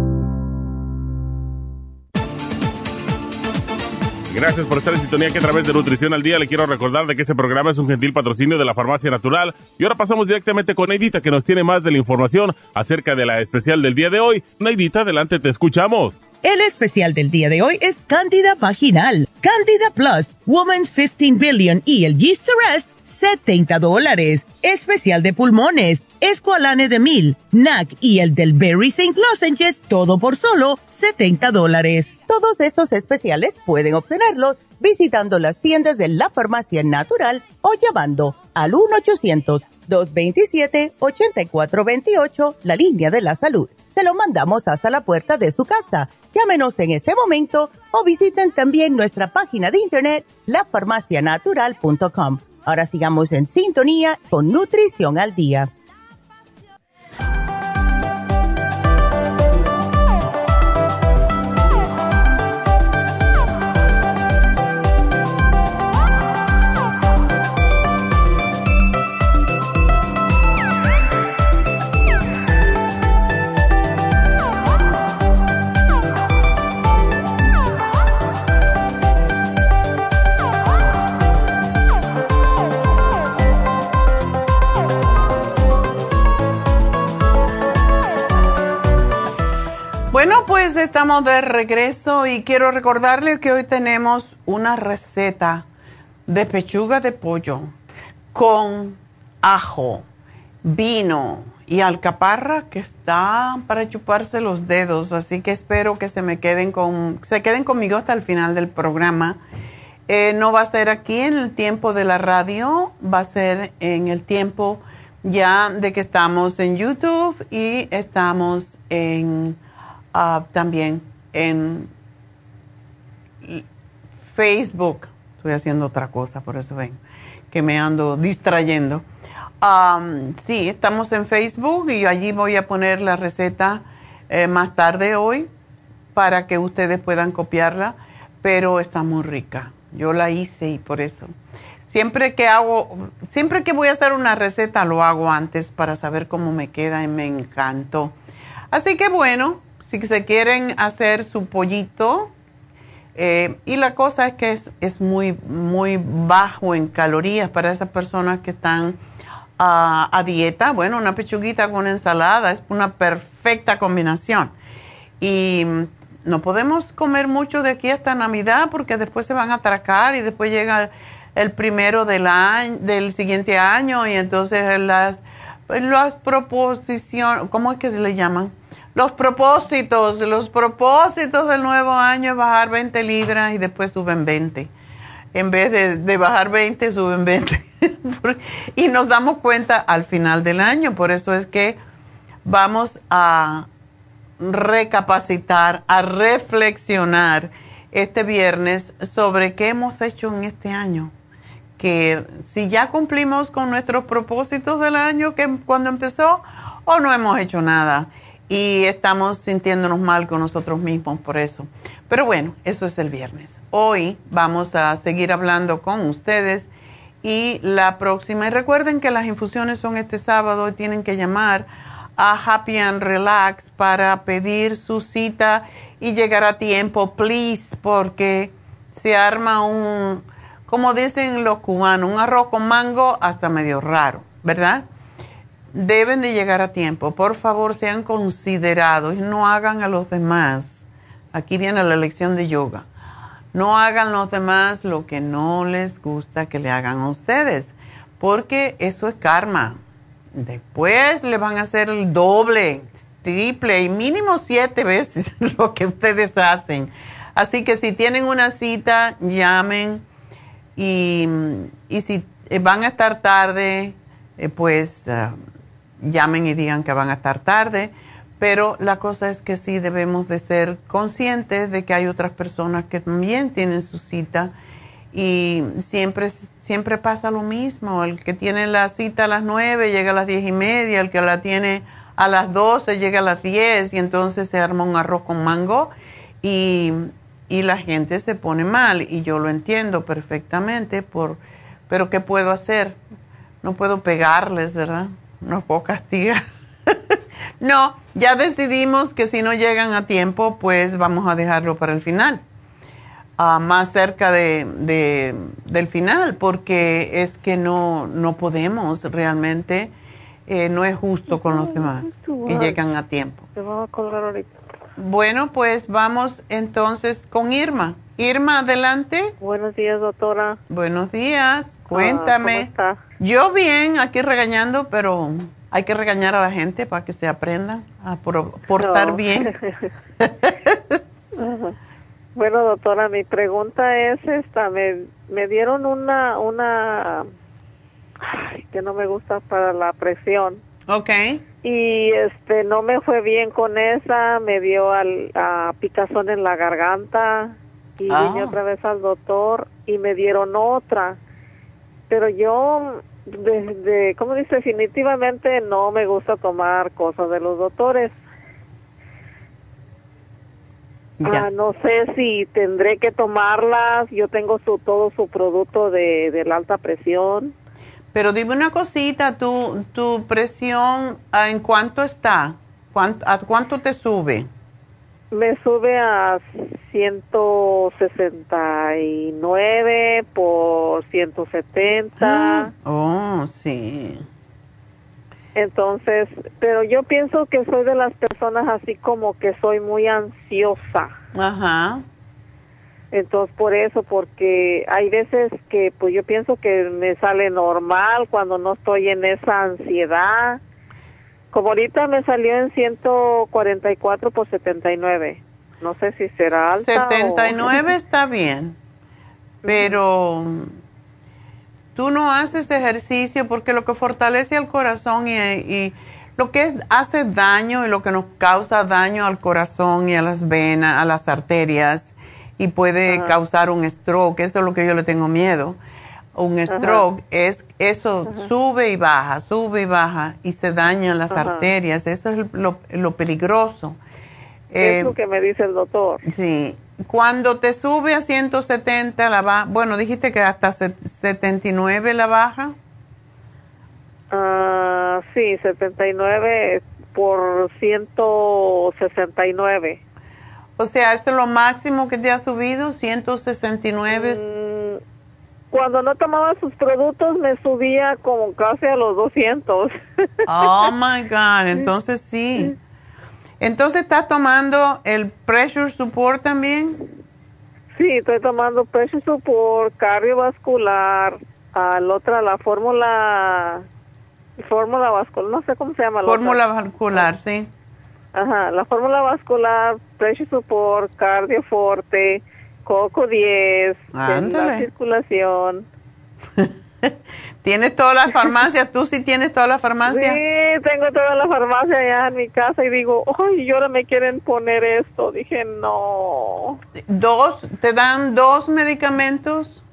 Gracias por estar en sintonía que a través de Nutrición al Día le quiero recordar de que este programa es un gentil patrocinio de la Farmacia Natural. Y ahora pasamos directamente con Neidita que nos tiene más de la información acerca de la especial del día de hoy. Neidita, adelante, te escuchamos. El especial del día de hoy es Cándida Vaginal, Cándida Plus, Woman's 15 Billion y el Yeast Rest, 70 dólares. Especial de pulmones, Esqualane de Mil, NAC y el del Berry St. Lozenges, todo por solo 70 dólares. Todos estos especiales pueden obtenerlos visitando las tiendas de la farmacia natural o llamando al 1-800-227-8428, la línea de la salud se lo mandamos hasta la puerta de su casa. Llámenos en este momento o visiten también nuestra página de internet, lafarmacianatural.com. Ahora sigamos en sintonía con Nutrición al Día. Estamos de regreso y quiero recordarle que hoy tenemos una receta de pechuga de pollo con ajo, vino y alcaparra que está para chuparse los dedos, así que espero que se me queden con se queden conmigo hasta el final del programa. Eh, no va a ser aquí en el tiempo de la radio, va a ser en el tiempo ya de que estamos en YouTube y estamos en Ah, también en Facebook. Estoy haciendo otra cosa, por eso ven que me ando distrayendo. sí, estamos en Facebook y allí voy a poner la receta eh, más tarde hoy para que ustedes puedan copiarla, pero está muy rica. Yo la hice y por eso. Siempre que hago, siempre que voy a hacer una receta lo hago antes para saber cómo me queda y me encantó. Así que bueno, si se quieren hacer su pollito, eh, y la cosa es que es, muy, muy bajo en calorías para esas personas que están ah, a dieta. Bueno, una pechuguita con ensalada es una perfecta combinación. Y no podemos comer mucho de aquí hasta Navidad porque después se van a atracar y después llega el primero del, año, del siguiente año y entonces las, las proposiciones, ¿cómo es que se le llaman? Los propósitos, los propósitos del nuevo año es bajar 20 libras y después suben 20. En vez de, bajar 20, suben 20. y nos damos cuenta al final del año. Por eso es que vamos a recapacitar, a reflexionar este viernes sobre qué hemos hecho en este año. Que si ya cumplimos con nuestros propósitos del año que cuando empezó o no hemos hecho nada y estamos sintiéndonos mal con nosotros mismos por eso. Pero bueno, eso es el viernes. Hoy vamos a seguir hablando con ustedes y la próxima. Y recuerden que las infusiones son este sábado y tienen que llamar a Happy and Relax para pedir su cita y llegar a tiempo, please, porque se arma un, como dicen los cubanos, un arroz con mango hasta medio raro, ¿verdad? Deben de llegar a tiempo. Por favor, sean considerados y no hagan a los demás. Aquí viene la lección de yoga. No hagan a los demás lo que no les gusta que le hagan a ustedes, porque eso es karma. Después le van a hacer el doble, triple y mínimo siete veces lo que ustedes hacen. Así que si tienen una cita, llamen y, si van a estar tarde, eh, pues ah, llamen y digan que van a estar tarde, pero la cosa es que sí debemos de ser conscientes de que hay otras personas que también tienen su cita y siempre, siempre pasa lo mismo. El que tiene la cita a las nueve llega a las diez y media, el que la tiene a las doce llega a las diez y entonces se arma un arroz con mango y, y la gente se pone mal y yo lo entiendo perfectamente, por, pero ¿qué puedo hacer? No puedo pegarles, ¿verdad? No puedo castigar. no, ya decidimos que si no llegan a tiempo, pues vamos a dejarlo para el final, ah, más cerca de, del final, porque es que no, no podemos realmente, eh, no es justo con los demás que llegan a tiempo. Bueno, pues vamos entonces con Irma. Irma, adelante. Buenos días, doctora. Buenos días. Cuéntame. Ah, Yo bien, aquí regañando, pero hay que regañar a la gente para que se aprenda a portar bien. bueno, doctora, mi pregunta es esta. Me, me dieron una, una, que no me gusta para la presión. Ok. Y este, no me fue bien con esa, me dio al, a picazón en la garganta y vine ah. otra vez al doctor y me dieron otra. Pero yo, desde, ¿cómo dice? Definitivamente no me gusta tomar cosas de los doctores. Ah, no sé si tendré que tomarlas. Yo tengo su, todo su producto de, de la alta presión. Pero dime una cosita, tu, tu presión, ¿en cuánto está? ¿A cuánto te sube? Me sube a 169 por 170. Oh, sí. Entonces, pero yo pienso que soy de las personas así como que soy muy ansiosa. Ajá. Entonces, por eso, porque hay veces que pues yo pienso que me sale normal cuando no estoy en esa ansiedad. Como ahorita me salió en 144 por 79. No sé si será alta 79 está bien, pero tú no haces ejercicio porque lo que fortalece al corazón y, y lo que es, hace daño y lo que nos causa daño al corazón y a las venas, a las arterias y puede causar un stroke, eso es lo que yo le tengo miedo. Un stroke es eso sube y baja, sube y baja y se dañan las arterias, eso es lo, lo peligroso. Es lo eh, que me dice el doctor. Sí. Cuando te sube a 170 la baja, bueno, dijiste que hasta 79 la baja. Ah, sí, 79 por 169. O sea, ¿es lo máximo que te ha subido? 169. Mm, cuando no tomaba sus productos me subía como casi a los 200. Oh my God, entonces sí. Entonces, ¿estás tomando el pressure support también? Sí, estoy tomando pressure support, cardiovascular, al otra la fórmula fórmula vascular, no sé cómo se llama. Fórmula vascular, sí. Ajá, la fórmula vascular, pressure support, cardioforte, coco 10, la circulación. ¿Tienes todas las farmacias? ¿Tú sí tienes todas las farmacias? Sí, tengo todas las farmacias allá en mi casa y digo, ay, y ahora me quieren poner esto. Dije, no. ¿Dos? ¿Te dan dos medicamentos?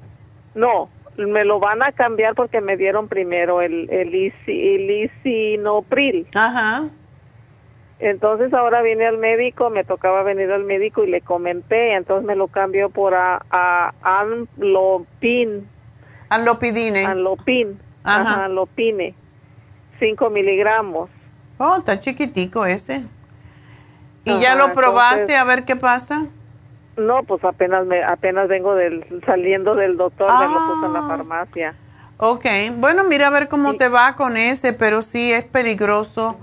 No, me lo van a cambiar porque me dieron primero el, el, isinopril. Ajá. Entonces ahora vine al médico, me tocaba venir al médico y le comenté, entonces me lo cambió por a, a Anlopin Anlopidine. Anlopin. Ajá. Anlopine. 5 miligramos. Oh, está chiquitico ese. ¿Y ya lo probaste a ver qué pasa? No, pues apenas me, apenas vengo del, saliendo del doctor, me lo puse en la ah. farmacia. Ok, bueno, mira a ver cómo te va con ese, pero sí es peligroso.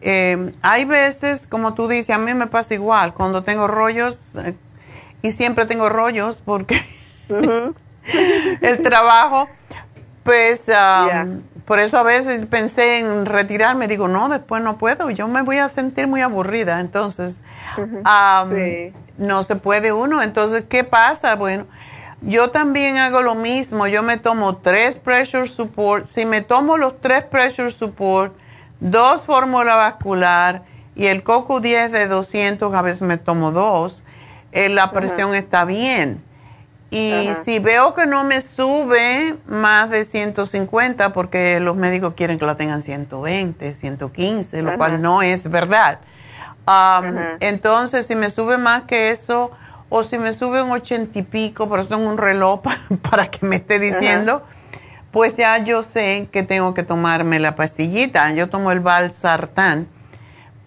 Eh, hay veces, como tú dices, a mí me pasa igual, cuando tengo rollos, eh, y siempre tengo rollos porque el trabajo, pues um, por eso a veces pensé en retirarme, digo, no, después no puedo, yo me voy a sentir muy aburrida, entonces um, no se puede uno, entonces, ¿qué pasa? Bueno, yo también hago lo mismo, yo me tomo tres pressure support, si me tomo los tres pressure support, dos fórmula vascular y el coco 10 de 200, a veces me tomo dos, eh, la presión está bien. Y si veo que no me sube más de 150, porque los médicos quieren que la tengan 120, 115, lo cual no es verdad. Um, entonces, si me sube más que eso, o si me sube un 80 y pico, pero tengo un reloj para, que me esté diciendo, pues ya yo sé que tengo que tomarme la pastillita. Yo tomo el Valsartán,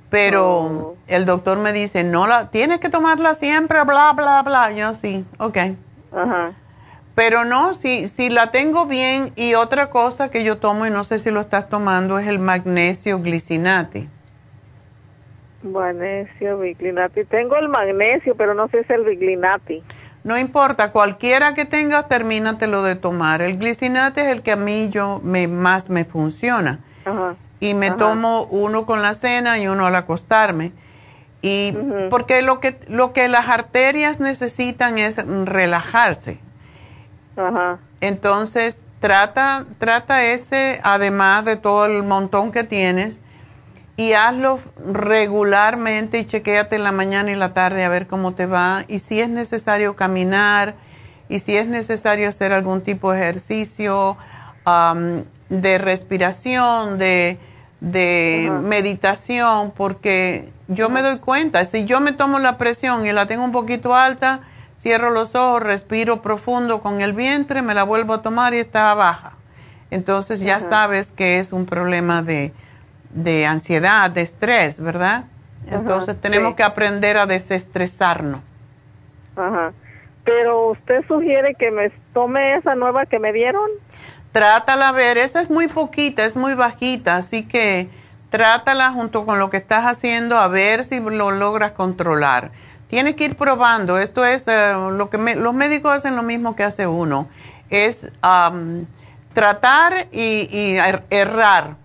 pero oh. el doctor me dice, no la, tienes que tomarla siempre, bla, bla, bla. Yo sí, ok. Ajá. Pero no, si, si la tengo bien y otra cosa que yo tomo y no sé si lo estás tomando es el magnesio glicinate. Magnesio glicinato. Tengo el magnesio, pero no sé si es el glicinato. No importa, cualquiera que tengas, termínatelo de tomar. El glicinate es el que a mí yo me, más me funciona. Ajá. Y me tomo uno con la cena y uno al acostarme. Y porque lo que, lo que las arterias necesitan es relajarse. Entonces, trata, trata ese, además de todo el montón que tienes, y hazlo regularmente y chequéate en la mañana y la tarde a ver cómo te va. Y si es necesario caminar, y si es necesario hacer algún tipo de ejercicio de respiración, de, de meditación, porque yo me doy cuenta, si yo me tomo la presión y la tengo un poquito alta, cierro los ojos, respiro profundo con el vientre, me la vuelvo a tomar y está baja. Entonces ya sabes que es un problema de, de ansiedad, de estrés, ¿verdad? Entonces tenemos que aprender a desestresarnos. Ajá. Pero usted sugiere que me tome esa nueva que me dieron? Trátala a ver, esa es muy poquita, es muy bajita, así que trátala junto con lo que estás haciendo a ver si lo logras controlar. Tienes que ir probando, esto es eh, lo que los médicos hacen lo mismo que hace uno, es tratar y, er, errar.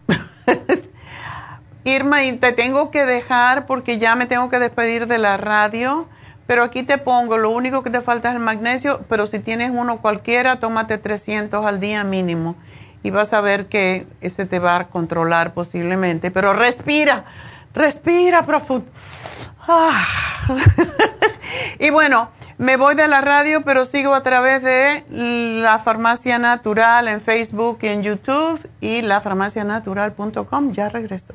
Irma, y te tengo que dejar porque ya me tengo que despedir de la radio, pero aquí te pongo, lo único que te falta es el magnesio, pero si tienes uno cualquiera, tómate 300 al día mínimo y vas a ver que ese te va a controlar posiblemente, pero respira, respira profundo. Ah. y bueno, me voy de la radio, pero sigo a través de la farmacia natural en Facebook y en YouTube y lafarmacianatural.com. Ya regreso.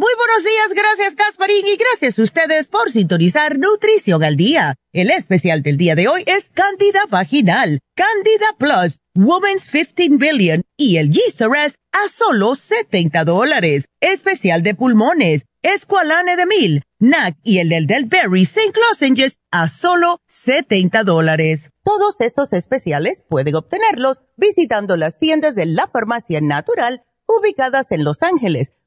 Muy buenos días, gracias Gasparín y gracias a ustedes por sintonizar Nutrición al Día. El especial del día de hoy es Candida Vaginal, Candida Plus Women's 15 Billion y el Yeast a solo 70 dólares. Especial de pulmones, Esqualane de Mil, NAC y el del Delberry St. Lozenges a solo 70 dólares. Todos estos especiales pueden obtenerlos visitando las tiendas de la Farmacia Natural ubicadas en Los Ángeles,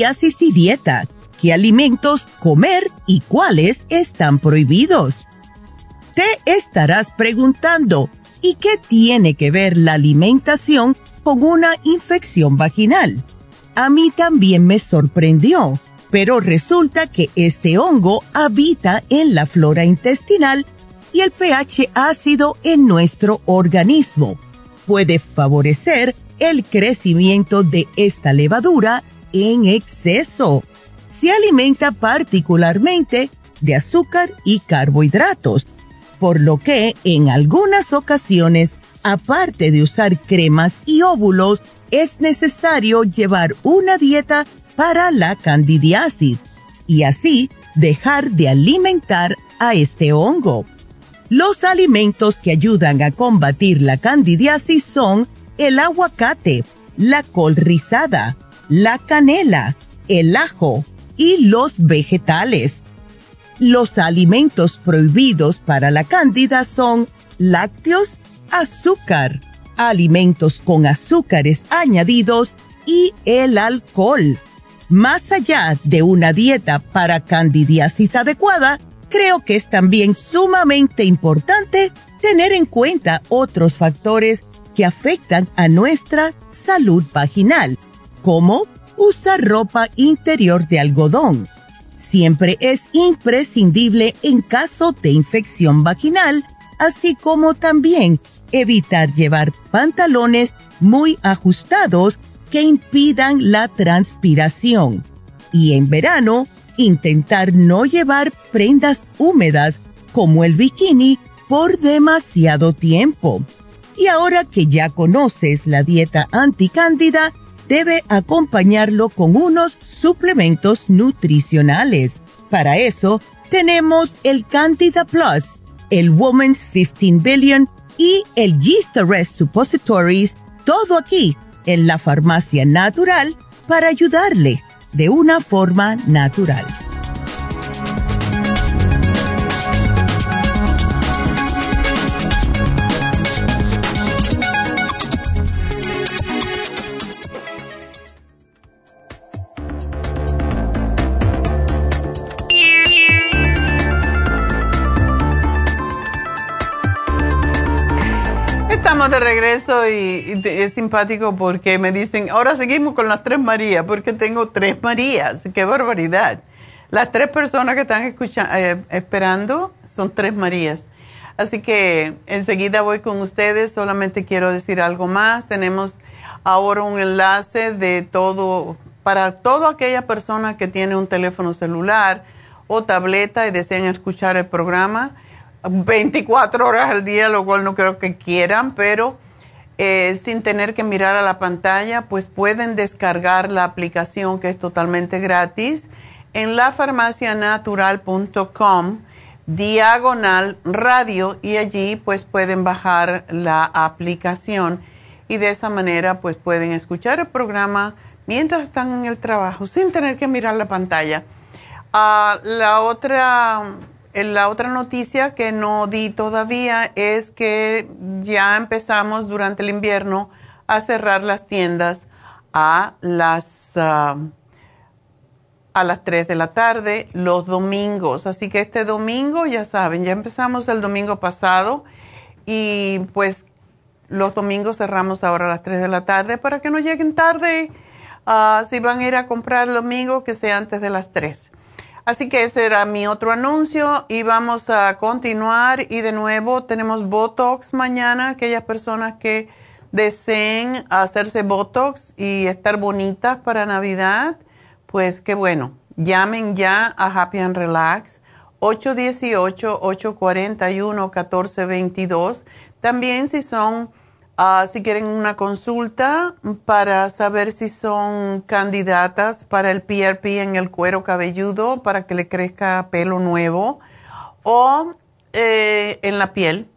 Candidiasis y dieta, qué alimentos comer y cuáles están prohibidos. Te estarás preguntando, ¿y qué tiene que ver la alimentación con una infección vaginal? A mí también me sorprendió, pero resulta que este hongo habita en la flora intestinal y el pH ácido en nuestro organismo puede favorecer el crecimiento de esta levadura en exceso. Se alimenta particularmente de azúcar y carbohidratos, por lo que en algunas ocasiones aparte de usar cremas y óvulos, es necesario llevar una dieta para la candidiasis y así dejar de alimentar a este hongo. Los alimentos que ayudan a combatir la candidiasis son el aguacate, la col rizada, la canela, el ajo y los vegetales. Los alimentos prohibidos para la cándida son lácteos, azúcar, alimentos con azúcares añadidos y el alcohol. Más allá de una dieta para candidiasis adecuada, creo que es también sumamente importante tener en cuenta otros factores que afectan a nuestra salud vaginal, como usar ropa interior de algodón. Siempre es imprescindible en caso de infección vaginal, así como también evitar llevar pantalones muy ajustados que impidan la transpiración. Y en verano, intentar no llevar prendas húmedas como el bikini por demasiado tiempo. Y ahora que ya conoces la dieta anticándida, debe acompañarlo con unos suplementos nutricionales. Para eso, tenemos el Candida Plus, el Woman's 15 Billion y el Arrest Suppositories, todo aquí en la farmacia natural para ayudarle de una forma natural. De regreso y, es simpático porque me dicen, ahora seguimos con las tres Marías, porque tengo tres Marías. ¡Qué barbaridad! Las tres personas que están eh, esperando son tres Marías. Así que enseguida voy con ustedes, solamente quiero decir algo más. Tenemos ahora un enlace de todo, para toda aquella persona que tiene un teléfono celular o tableta y desean escuchar el programa 24 horas al día, lo cual no creo que quieran, pero eh, sin tener que mirar a la pantalla, pues pueden descargar la aplicación que es totalmente gratis en lafarmacianatural.com diagonal radio y allí pues pueden bajar la aplicación y de esa manera pues pueden escuchar el programa mientras están en el trabajo sin tener que mirar la pantalla. Ah, la otra la otra noticia que no di todavía es que ya empezamos durante el invierno a cerrar las tiendas a las, ah, a las 3 de la tarde los domingos. Así que este domingo, ya saben, ya empezamos el domingo pasado y pues los domingos cerramos ahora a las 3 de la tarde para que no lleguen tarde. Ah, si van a ir a comprar el domingo, que sea antes de las 3. Así que ese era mi otro anuncio y vamos a continuar y de nuevo tenemos Botox mañana, aquellas personas que deseen hacerse Botox y estar bonitas para Navidad, pues qué bueno, llamen ya a Happy and Relax 818-841-1422. También si son Ah, si quieren una consulta para saber si son candidatas para el PRP en el cuero cabelludo, para que le crezca pelo nuevo, o eh, en la piel.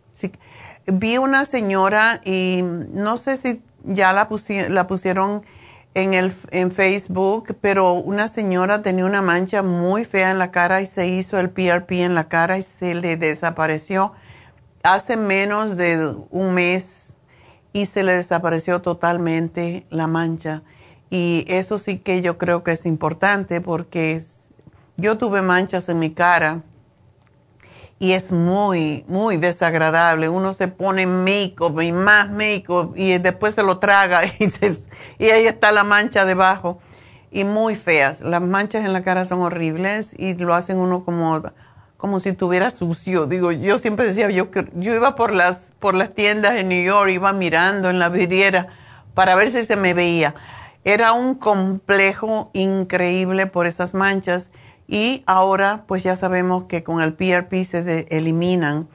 vi una señora y no sé si ya la, la pusieron en, el, en Facebook, pero una señora tenía una mancha muy fea en la cara y se hizo el PRP en la cara y se le desapareció hace menos de un mes y se le desapareció totalmente la mancha. Y eso sí que yo creo que es importante porque yo tuve manchas en mi cara y es muy, muy desagradable. Uno se pone make-up y más make-up y después se lo traga y, y ahí está la mancha debajo. Y muy feas. Las manchas en la cara son horribles y lo hacen uno como como si estuviera sucio. Digo, yo siempre decía, yo, yo iba por las, por las tiendas en New York, iba mirando en la vidriera para ver si se me veía. Era un complejo increíble por esas manchas y ahora pues ya sabemos que con el PRP se eliminan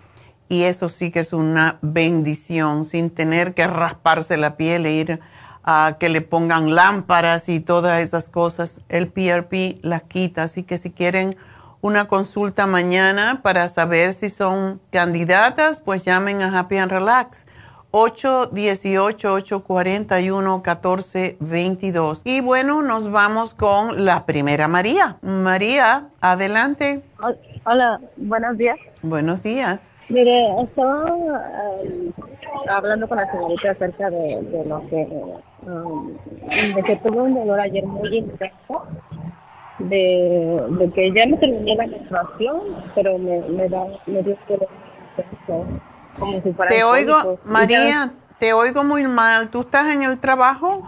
y eso sí que es una bendición, sin tener que rasparse la piel e ir a que le pongan lámparas y todas esas cosas. El PRP las quita, así que si quieren una consulta mañana para saber si son candidatas, pues llamen a Happy and Relax. 818-841-1422. Y bueno, nos vamos con la primera María. María, adelante. Hola, buenos días. Buenos días. Mire, estaba eh, hablando con la señorita acerca de, de lo que, um, de que tuve un dolor ayer muy intenso, de, de que ya me terminé la menstruación, pero me, me, da, me dio como si fuera Te oigo, María, te oigo muy mal. ¿Tú estás en el trabajo?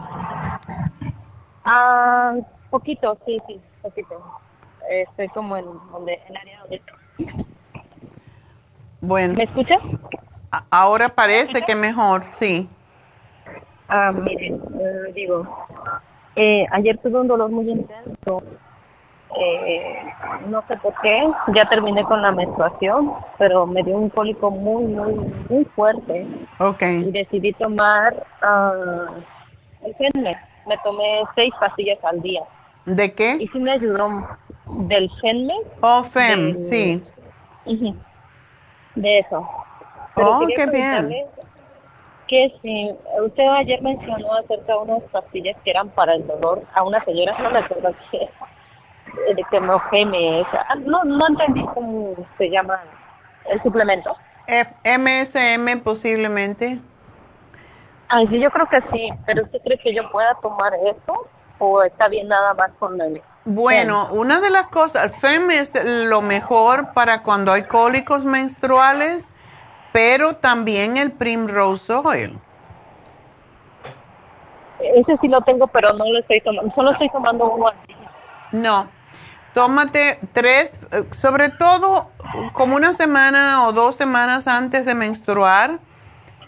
Ah, poquito, sí, sí, poquito. Estoy como en, donde, en el área donde Bueno. ¿Me escuchas? Ahora parece que mejor, sí. Ah, miren, eh, digo, eh, ayer tuve un dolor muy intenso. Eh, no sé por qué, ya terminé con la menstruación, pero me dio un cólico muy, muy, muy fuerte. Ok. Y decidí tomar ah, el Genmex. Me tomé seis pastillas al día. ¿De qué? Y sí me ayudó del Genmex. Oh, FEM, sí. De eso. Oh, qué bien. Que si usted ayer mencionó acerca de unas pastillas que eran para el dolor a una señora, no me acuerdo qué, de que me ojeme, esa- ah, no, no entendí cómo se llama el suplemento. F- MSM posiblemente. Ay, sí, yo creo que sí, pero ¿usted cree que yo pueda tomar eso? ¿O está bien nada más con el... Bueno, una de las cosas, el FEM es lo mejor para cuando hay cólicos menstruales, pero también el Primrose Oil. Ese sí lo tengo, pero no lo estoy tomando, solo estoy tomando uno al día. No, tómate tres, eh, sobre todo como una semana o dos semanas antes de menstruar,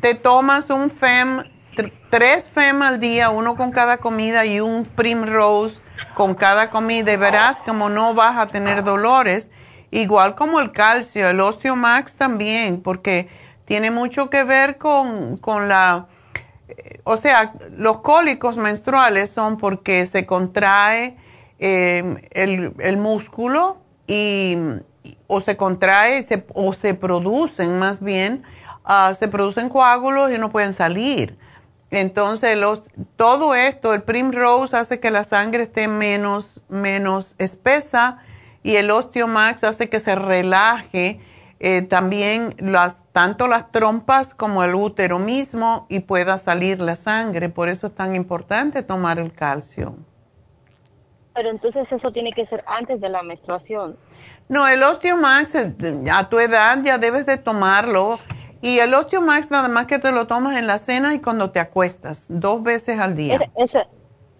te tomas un FEM, tr- tres FEM al día, uno con cada comida y un Primrose con cada comida y verás como no vas a tener dolores, igual como el calcio, el Osteomax también, porque tiene mucho que ver con, con la o sea, los cólicos menstruales son porque se contrae eh, el, el músculo y o se contrae o se producen más bien, ah, se producen coágulos y no pueden salir. Entonces, los, todo esto, el Primrose hace que la sangre esté menos, menos espesa y el Osteomax hace que se relaje eh, también las, tanto las trompas como el útero mismo y pueda salir la sangre. Por eso es tan importante tomar el calcio. Pero entonces eso tiene que ser antes de la menstruación. No, el Osteomax, eh, a tu edad ya debes de tomarlo. Y el Osteomax nada más que te lo tomas en la cena y cuando te acuestas, dos veces al día. Esa, esa,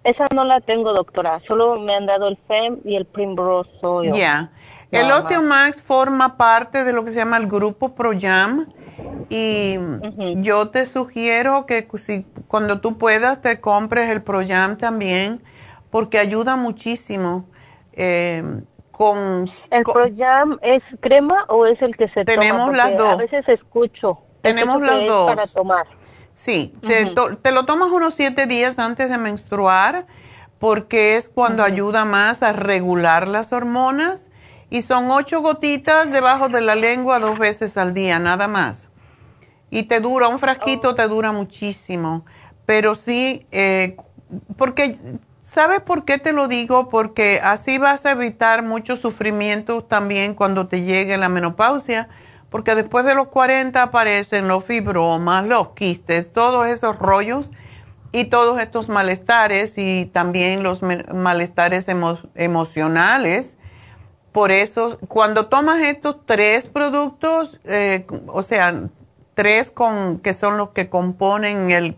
esa no la tengo, doctora. Solo me han dado el FEM y el Primrose. Ya. El. Osteomax forma parte de lo que se llama el grupo ProYam y yo te sugiero que si, cuando tú puedas te compres el ProYam también porque ayuda muchísimo. eh, con, ¿El con- Proyam es crema o es el que se Tenemos toma? las Porque dos. A veces escucho. Tenemos escucho las dos. para tomar. Sí, te, lo tomas unos siete días antes de menstruar porque es cuando ayuda más a regular las hormonas y son ocho gotitas debajo de la lengua dos veces al día, nada más. Y te dura, un frasquito te dura muchísimo, pero sí, eh, porque, ¿sabes por qué te lo digo? Porque así vas a evitar muchos sufrimientos también cuando te llegue la menopausia, porque después de los 40 aparecen los fibromas, los quistes, todos esos rollos y todos estos malestares y también los malestares emo- emocionales. Por eso, cuando tomas estos tres productos, eh, o sea, tres con, que son los que componen el,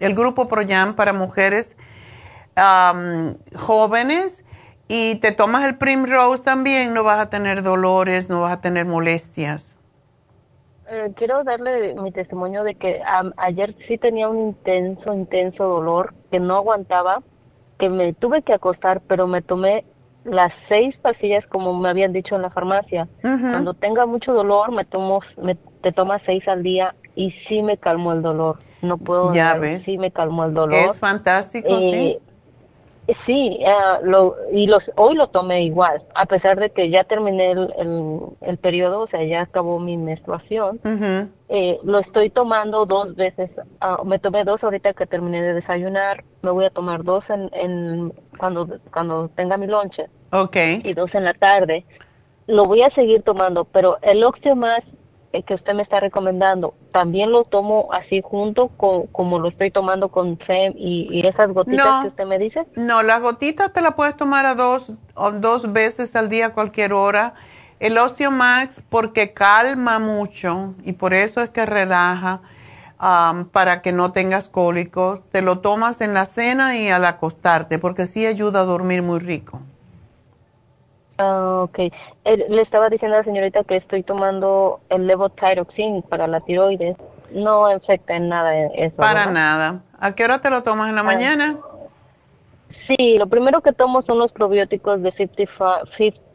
el grupo ProYam para mujeres am, jóvenes, y te tomas el Primrose también, no vas a tener dolores, no vas a tener molestias. Eh, quiero darle mi testimonio de que ayer sí tenía un intenso, intenso dolor que no aguantaba, que me tuve que acostar, pero me tomé las seis pastillas como me habían dicho en la farmacia. Cuando tenga mucho dolor, me tomo, me, te tomas seis al día y sí me calmó el dolor. No puedo Ya ves. sí me calmó el dolor. Es fantástico. Eh, Sí, ah, lo, y los, hoy lo tomé igual, a pesar de que ya terminé el, el, el periodo, o sea, ya acabó mi menstruación. Eh, lo estoy tomando dos veces. ah, me tomé dos ahorita que terminé de desayunar. Me voy a tomar dos en, en cuando cuando tenga mi lonche Ok. y dos en la tarde. Lo voy a seguir tomando, pero el Oxymax eh, que usted me está recomendando, también lo tomo así junto con como lo estoy tomando con FEM y, y esas gotitas No. que usted me dice. No, las gotitas te las puedes tomar a dos, o dos veces al día a cualquier hora. El Osteomax porque calma mucho y por eso es que relaja am, para que no tengas cólicos. Te lo tomas en la cena y al acostarte porque sí ayuda a dormir muy rico. Ah, ok. Eh, le estaba diciendo a la señorita que estoy tomando el levothyroxine para la tiroides. No afecta en nada eso. Para ¿verdad? nada. ¿A qué hora te lo tomas en la Ah. mañana? Sí, lo primero que tomo son los probióticos de 55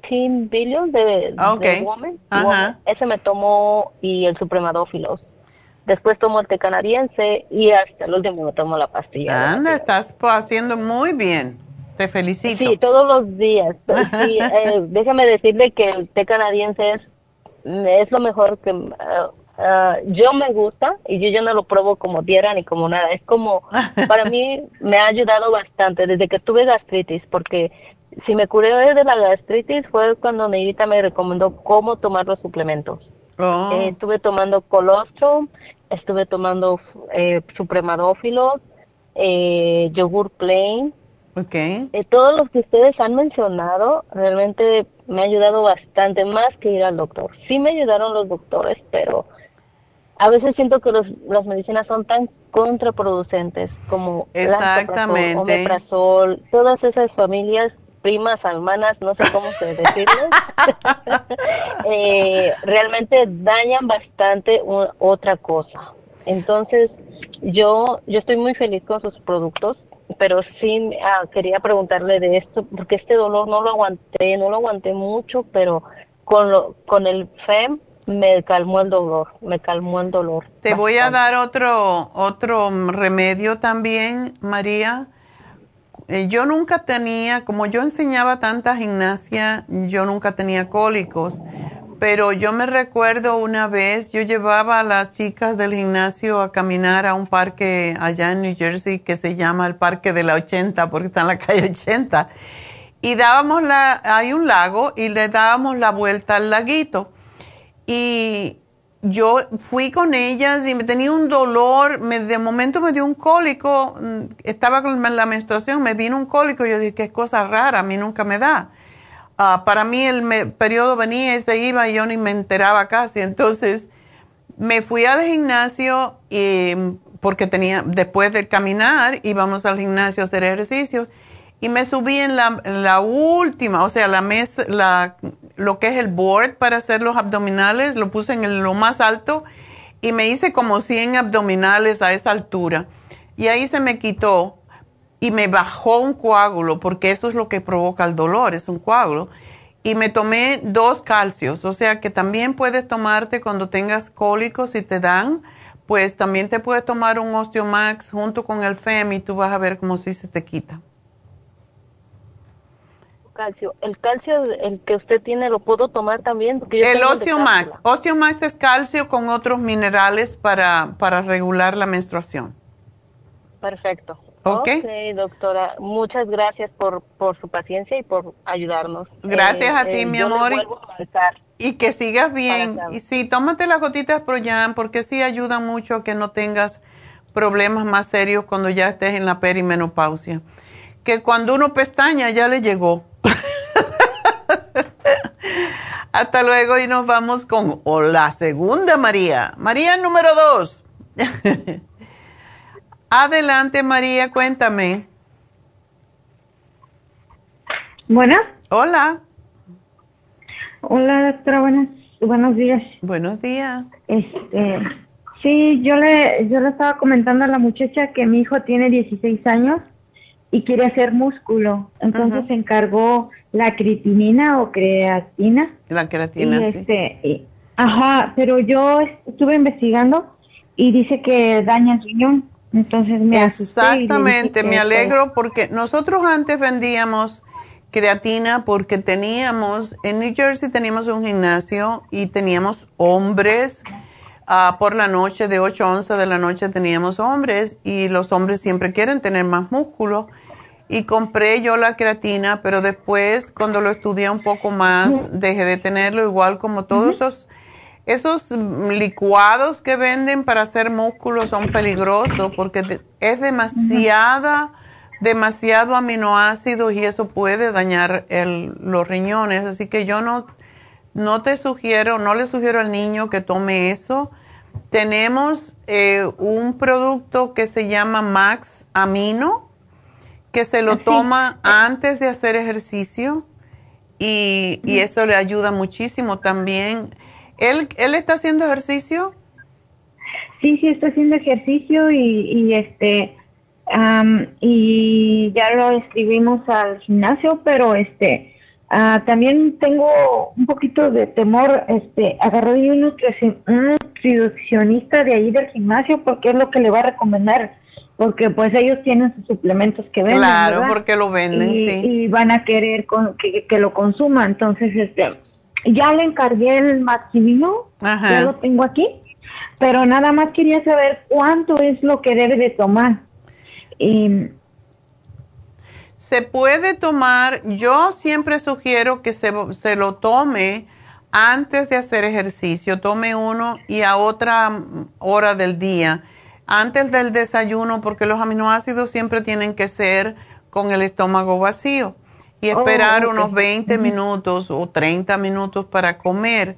15 billion de, Ah, ok. de Woman. Ajá. Woman. Ese me tomo y el supremadófilos. Después tomo el té canadiense y hasta el último me tomo la pastilla. Anda, estás haciendo muy bien. Te felicito. Sí, todos los días. Sí, eh, déjame decirle que el té canadiense es, es lo mejor que ah, yo me gusta y yo ya no lo pruebo como tierra ni como nada. Es como, para mí me ha ayudado bastante desde que tuve gastritis, porque si me curé de la gastritis fue cuando Neidita me recomendó cómo tomar los suplementos. Oh. Eh, estuve tomando colostrum, estuve tomando eh, supremadófilos, eh, yogur plain, Ok. eh, todos los que ustedes han mencionado realmente me ha ayudado bastante más que ir al doctor. Sí me ayudaron los doctores, pero a veces siento que los, las medicinas son tan contraproducentes como Exactamente. omeprazol, todas esas familias primas, hermanas, no sé cómo se decirles, eh, realmente dañan bastante u- otra cosa. Entonces, yo, yo estoy muy feliz con sus productos, pero sí ah, quería preguntarle de esto, porque este dolor no lo aguanté, no lo aguanté mucho, pero con, lo, con el FEM me calmó el dolor, me calmó el dolor. Te voy a dar otro, otro remedio también, María. Eh, yo nunca tenía, como yo enseñaba tanta gimnasia, yo nunca tenía cólicos. Pero yo me recuerdo una vez, yo llevaba a las chicas del gimnasio a caminar a un parque allá en New Jersey que se llama el Parque de la 80, porque está en la calle 80. Y dábamos la, hay un lago y le dábamos la vuelta al laguito. Y yo fui con ellas y me tenía un dolor, me, de momento me dio un cólico, mm, estaba con la menstruación, me vino un cólico, yo dije, qué cosa rara, a mí nunca me da. Ah, para mí el periodo venía y se iba y yo ni me enteraba casi, entonces me fui al gimnasio y, porque tenía, después de caminar íbamos al gimnasio a hacer ejercicio y me subí en la, última, o sea, la mesa, la, lo que es el board para hacer los abdominales, lo puse en lo más alto y me hice como 100 abdominales a esa altura. Y ahí se me quitó y me bajó un coágulo, porque eso es lo que provoca el dolor, es un coágulo. Y me tomé dos calcios, o sea que también puedes tomarte cuando tengas cólicos si te dan, pues también te puedes tomar un Osteomax junto con el FEM y tú vas a ver cómo si se te quita. Calcio, el calcio, el que usted tiene, ¿lo puedo tomar también? Porque yo El Osteomax. Osteomax es calcio con otros minerales para, para regular la menstruación. Perfecto. Ok. doctora. Muchas gracias por, por su paciencia y por ayudarnos. Gracias Eh, a ti, eh, mi amor. y- que sigas bien. Y sí, tómate las gotitas Proyam porque sí ayuda mucho a que no tengas problemas más serios cuando ya estés en la perimenopausia. Que cuando uno pestaña ya le llegó. Hasta luego y nos vamos con la segunda María. María número dos. Adelante María, cuéntame. Bueno, Hola. hola doctora, buenos, buenos días. Buenos días. Este, sí, yo le, yo le estaba comentando a la muchacha que mi hijo tiene 16 años y quiere hacer músculo. Entonces encargó la creatinina o creatina. La creatina, y sí. este, y- ajá, pero yo estuve investigando y dice que daña el riñón. Entonces me Exactamente, me alegro porque nosotros antes vendíamos creatina porque teníamos, en New Jersey teníamos un gimnasio y teníamos hombres, ah, por la noche, de 8 a 11 de la noche teníamos hombres y los hombres siempre quieren tener más músculo. Y compré yo la creatina, pero después cuando lo estudié un poco más, dejé de tenerlo igual como todos esos esos licuados que venden para hacer músculo son peligrosos porque es demasiada, demasiado aminoácidos y eso puede dañar el- los riñones. Así que yo no, no te sugiero, no le sugiero al niño que tome eso. Tenemos eh, un producto que se llama Max Amino, que se lo toma antes de hacer ejercicio y, y eso le ayuda muchísimo también. ¿Él, ¿Él está haciendo ejercicio? Sí, sí, estoy haciendo ejercicio y, y este am, y ya lo escribimos al gimnasio, pero este ah, también tengo un poquito de temor. Este, agarré un, nutrici- un nutricionista de ahí del gimnasio porque es lo que le va a recomendar, porque pues ellos tienen sus suplementos que venden. Claro, ¿verdad? porque lo venden, y, sí. y van a querer con- que, que lo consuma, entonces este ya le encargué el Maximino, Ajá. ya lo tengo aquí, pero nada más quería saber cuánto es lo que debe de tomar. Y, Se puede tomar, yo siempre sugiero que se, se lo tome antes de hacer ejercicio, tome uno y a otra hora del día, antes del desayuno, porque los aminoácidos siempre tienen que ser con el estómago vacío y Oh, esperar ok. unos 20 minutos o 30 minutos para comer.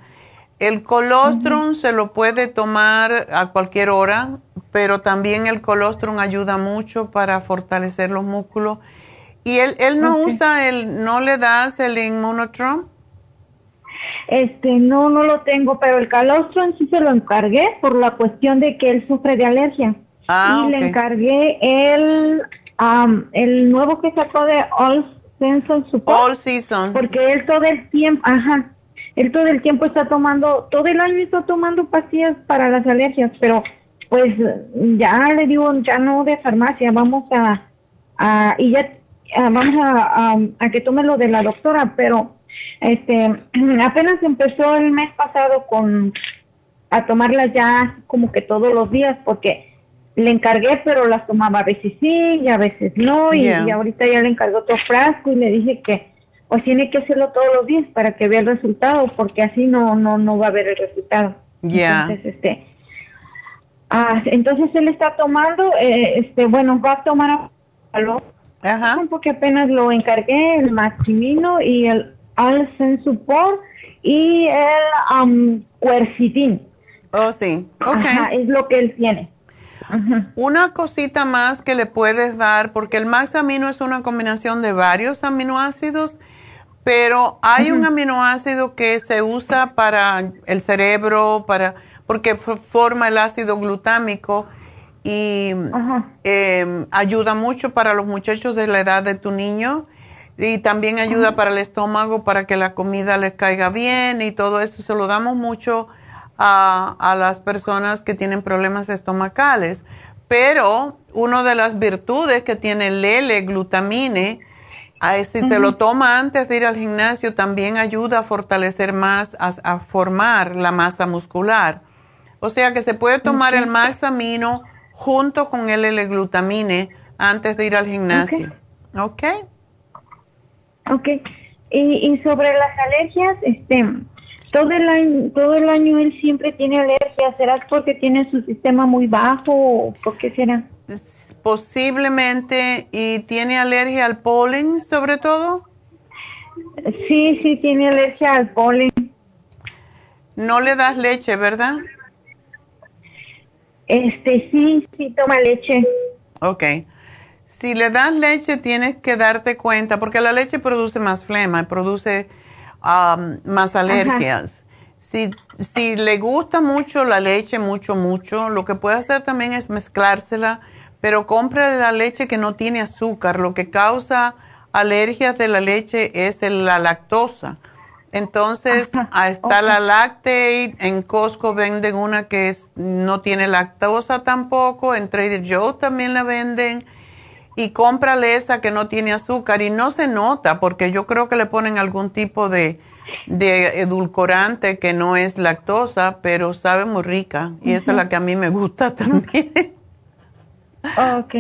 El colostrum se lo puede tomar a cualquier hora, pero también el colostrum ayuda mucho para fortalecer los músculos. ¿Y él, él no usa el, no le das el inmunotron? este, no, no lo tengo, pero el calostro sí se lo encargué por la cuestión de que él sufre de alergia. Ah, y le encargué el, am, el nuevo que sacó de All Season Support. All Season. Porque él todo el tiempo, ajá, él todo el tiempo está tomando, todo el año está tomando pastillas para las alergias, pero pues ya le digo, ya no de farmacia, vamos a, a y ya vamos a, a, a que tome lo de la doctora, pero este apenas empezó el mes pasado con a tomarlas ya como que todos los días porque le encargué pero las tomaba a veces sí y a veces no y, Yeah. y ahorita ya le encargó otro frasco y le dije que pues tiene que hacerlo todos los días para que vea el resultado porque así no no no va a ver el resultado Ya. entonces este ah, entonces él está tomando eh, este bueno va a tomar algo Ajá. porque apenas lo encargué el Maximino y el Alcen Support y el um, Quercetin. Oh, sí. Ok. Ajá, es lo que él tiene. Una cosita más que le puedes dar, porque el Max Amino es una combinación de varios aminoácidos, pero hay un aminoácido que se usa para el cerebro, para porque forma el ácido glutámico y eh, ayuda mucho para los muchachos de la edad de tu niño y también ayuda para el estómago, para que la comida les caiga bien y todo eso. Se lo damos mucho a, a las personas que tienen problemas estomacales. Pero una de las virtudes que tiene el L-glutamine, si se lo toma antes de ir al gimnasio, también ayuda a fortalecer más, a, a formar la masa muscular. O sea que se puede tomar el Max Amino junto con el L-glutamine antes de ir al gimnasio. ¿Ok? Ok. Y, y sobre las alergias, este, todo el año, todo el año él siempre tiene alergias. ¿Será porque tiene su sistema muy bajo o por qué será? Posiblemente, ¿y tiene alergia al polen sobre todo? Sí, sí, tiene alergia al polen. No le das leche, ¿verdad? Este, sí, sí, toma leche. Ok. Si le das leche, tienes que darte cuenta, porque la leche produce más flema, produce um, más alergias. Si, si le gusta mucho la leche, mucho, mucho, lo que puede hacer también es mezclársela, pero compra la leche que no tiene azúcar. Lo que causa alergias de la leche es la lactosa. Entonces, está la Lactate, en Costco venden una que es, no tiene lactosa tampoco, en Trader Joe también la venden y cómprale esa que no tiene azúcar y no se nota porque yo creo que le ponen algún tipo de, edulcorante que no es lactosa, pero sabe muy rica y esa es la que a mí me gusta también. Oh, ok.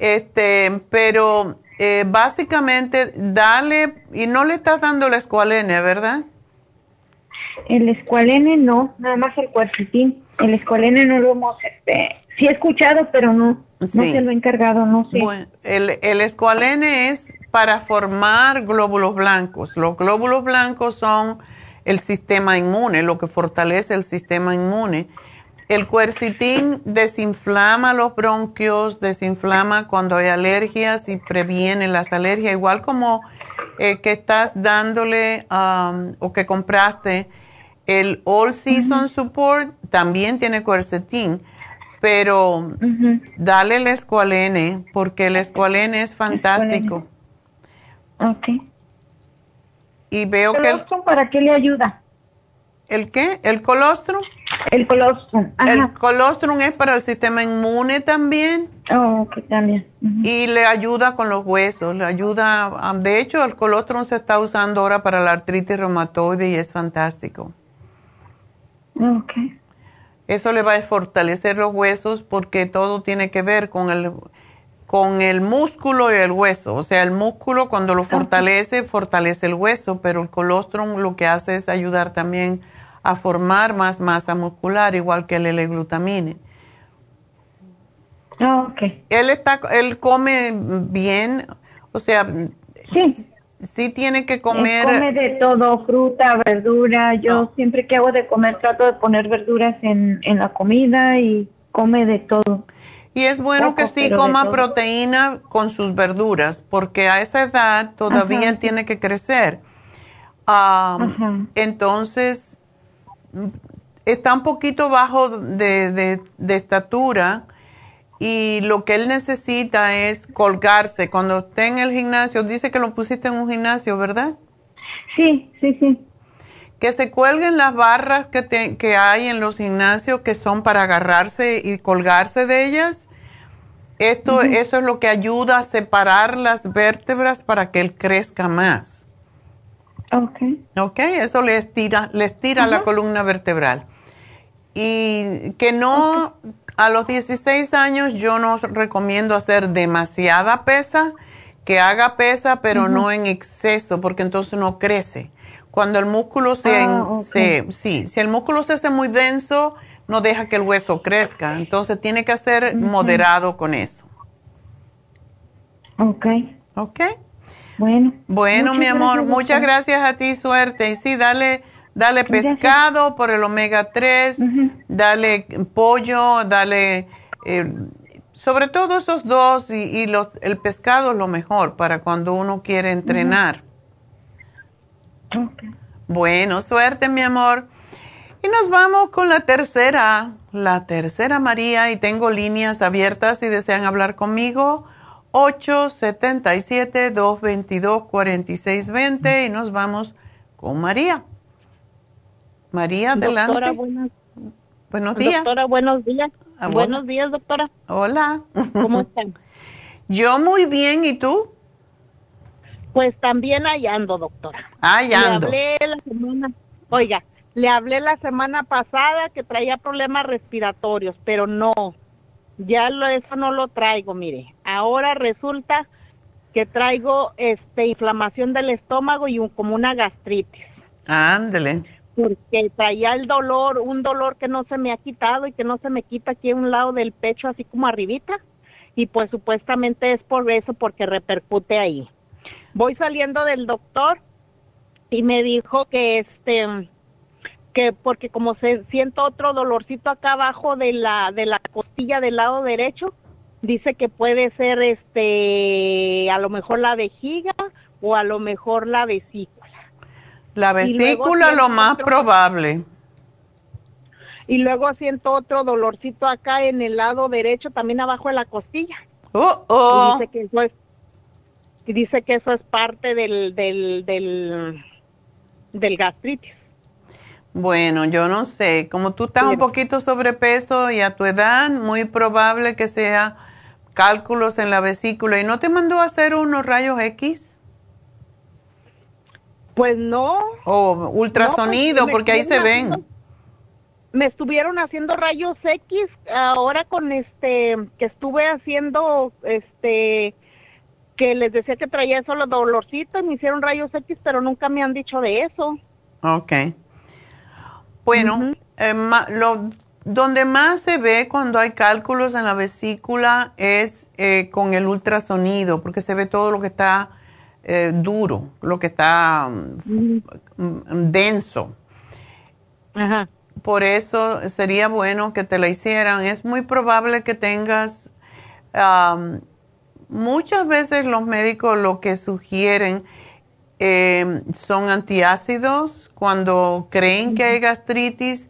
Este, pero eh, básicamente dale, y no le estás dando el escualene, ¿verdad? El escualene no, nada más el cuercitín. El escualene no lo hemos, este, sí he escuchado, pero no. No se lo he encargado, no sé. Bueno, el, el escualene es para formar glóbulos blancos. Los glóbulos blancos son el sistema inmune, lo que fortalece el sistema inmune. El cuercitín desinflama los bronquios, desinflama cuando hay alergias y previene las alergias, igual como eh, que estás dándole um, o que compraste el All Season Support, también tiene cuercitín pero dale el escualene, porque el escualene es fantástico. Ok. Y veo que... El, ¿Para qué le ayuda? ¿El qué? ¿El colostrum? El colostrum. El colostrum es para el sistema inmune también. Oh, ok, también. Y le ayuda con los huesos, le ayuda... De hecho, el colostrum se está usando ahora para la artritis reumatoide y es fantástico. Ok. Eso le va a fortalecer los huesos porque todo tiene que ver con el, con el músculo y el hueso. O sea, el músculo cuando lo fortalece, fortalece el hueso, pero el colostrum lo que hace es ayudar también a formar más masa muscular, igual que el L-glutamine. Ah, ok. Él, está, él come bien, o sea, sí sí tiene que comer. come de todo, fruta, verdura. Yo siempre que hago de comer trato de poner verduras en, en la comida y come de todo. Y es bueno que sí coma proteína con sus verduras, porque a esa edad todavía él tiene que crecer. entonces, está un poquito bajo de, de, de estatura y lo que él necesita es colgarse. Cuando esté en el gimnasio, dice que lo pusiste en un gimnasio, ¿verdad? Sí, sí, sí. Que se cuelguen las barras que, que hay en los gimnasios que son para agarrarse y colgarse de ellas. Esto, Eso es lo que ayuda a separar las vértebras para que él crezca más. Ok. Ok, eso le estira, le estira la columna vertebral. Y que no, a los 16 años yo no recomiendo hacer demasiada pesa, que haga pesa, pero no en exceso, porque entonces no crece. Cuando el músculo se, ah, sí, si el músculo se hace muy denso, no deja que el hueso crezca. Entonces tiene que ser moderado con eso. Ok. Ok. Bueno. Bueno, mi amor, muchas gracias a ti, suerte. Y sí, dale Dale pescado por el omega 3, dale pollo, dale, eh, sobre todo esos dos y, los, el pescado es lo mejor para cuando uno quiere entrenar. Bueno, suerte mi amor. Y nos vamos con la tercera, la tercera María, y tengo líneas abiertas si desean hablar conmigo. 877-222-4620 y nos vamos con María. María, adelante. Doctora, buenos días. Doctora, buenos días. Ah, buenos días, doctora. Hola. ¿Cómo están? Yo muy bien, ¿y tú? Pues también hallando, doctora. Hallando. Le hablé la semana, oiga, le hablé la semana pasada que traía problemas respiratorios, pero no, ya lo, eso no lo traigo, mire. Ahora resulta que traigo este inflamación del estómago y un, como una gastritis. Ándele porque traía el dolor, un dolor que no se me ha quitado y que no se me quita aquí a un lado del pecho, así como arribita, y pues supuestamente es por eso, porque repercute ahí. Voy saliendo del doctor y me dijo que este que porque como se siento otro dolorcito acá abajo de la de la costilla del lado derecho, dice que puede ser este a lo mejor la vejiga o a lo mejor la vesícula la vesícula lo más probable. y luego siento otro dolorcito acá en el lado derecho, también abajo de la costilla. Oh, oh. Y dice que eso es, y dice que eso es parte del, del, del, del gastritis. Bueno, yo no sé, como tú estás un poquito sobrepeso y a tu edad, muy probable que sea cálculos en la vesícula. ¿Y no te mandó a hacer unos rayos X? Pues no. O ultrasonido, No, pues, porque ahí se ven. Me estuvieron haciendo rayos X ahora con este que estuve haciendo este que les decía que traía solo dolorcito y me hicieron rayos X, pero nunca me han dicho de eso. Ok. Bueno, eh, ma- lo, donde más se ve cuando hay cálculos en la vesícula es eh, con el ultrasonido, porque se ve todo lo que está eh, duro, lo que está mm, denso. Ajá. Por eso sería bueno que te la hicieran. Es muy probable que tengas, muchas veces los médicos lo que sugieren eh, son antiácidos cuando creen que hay gastritis,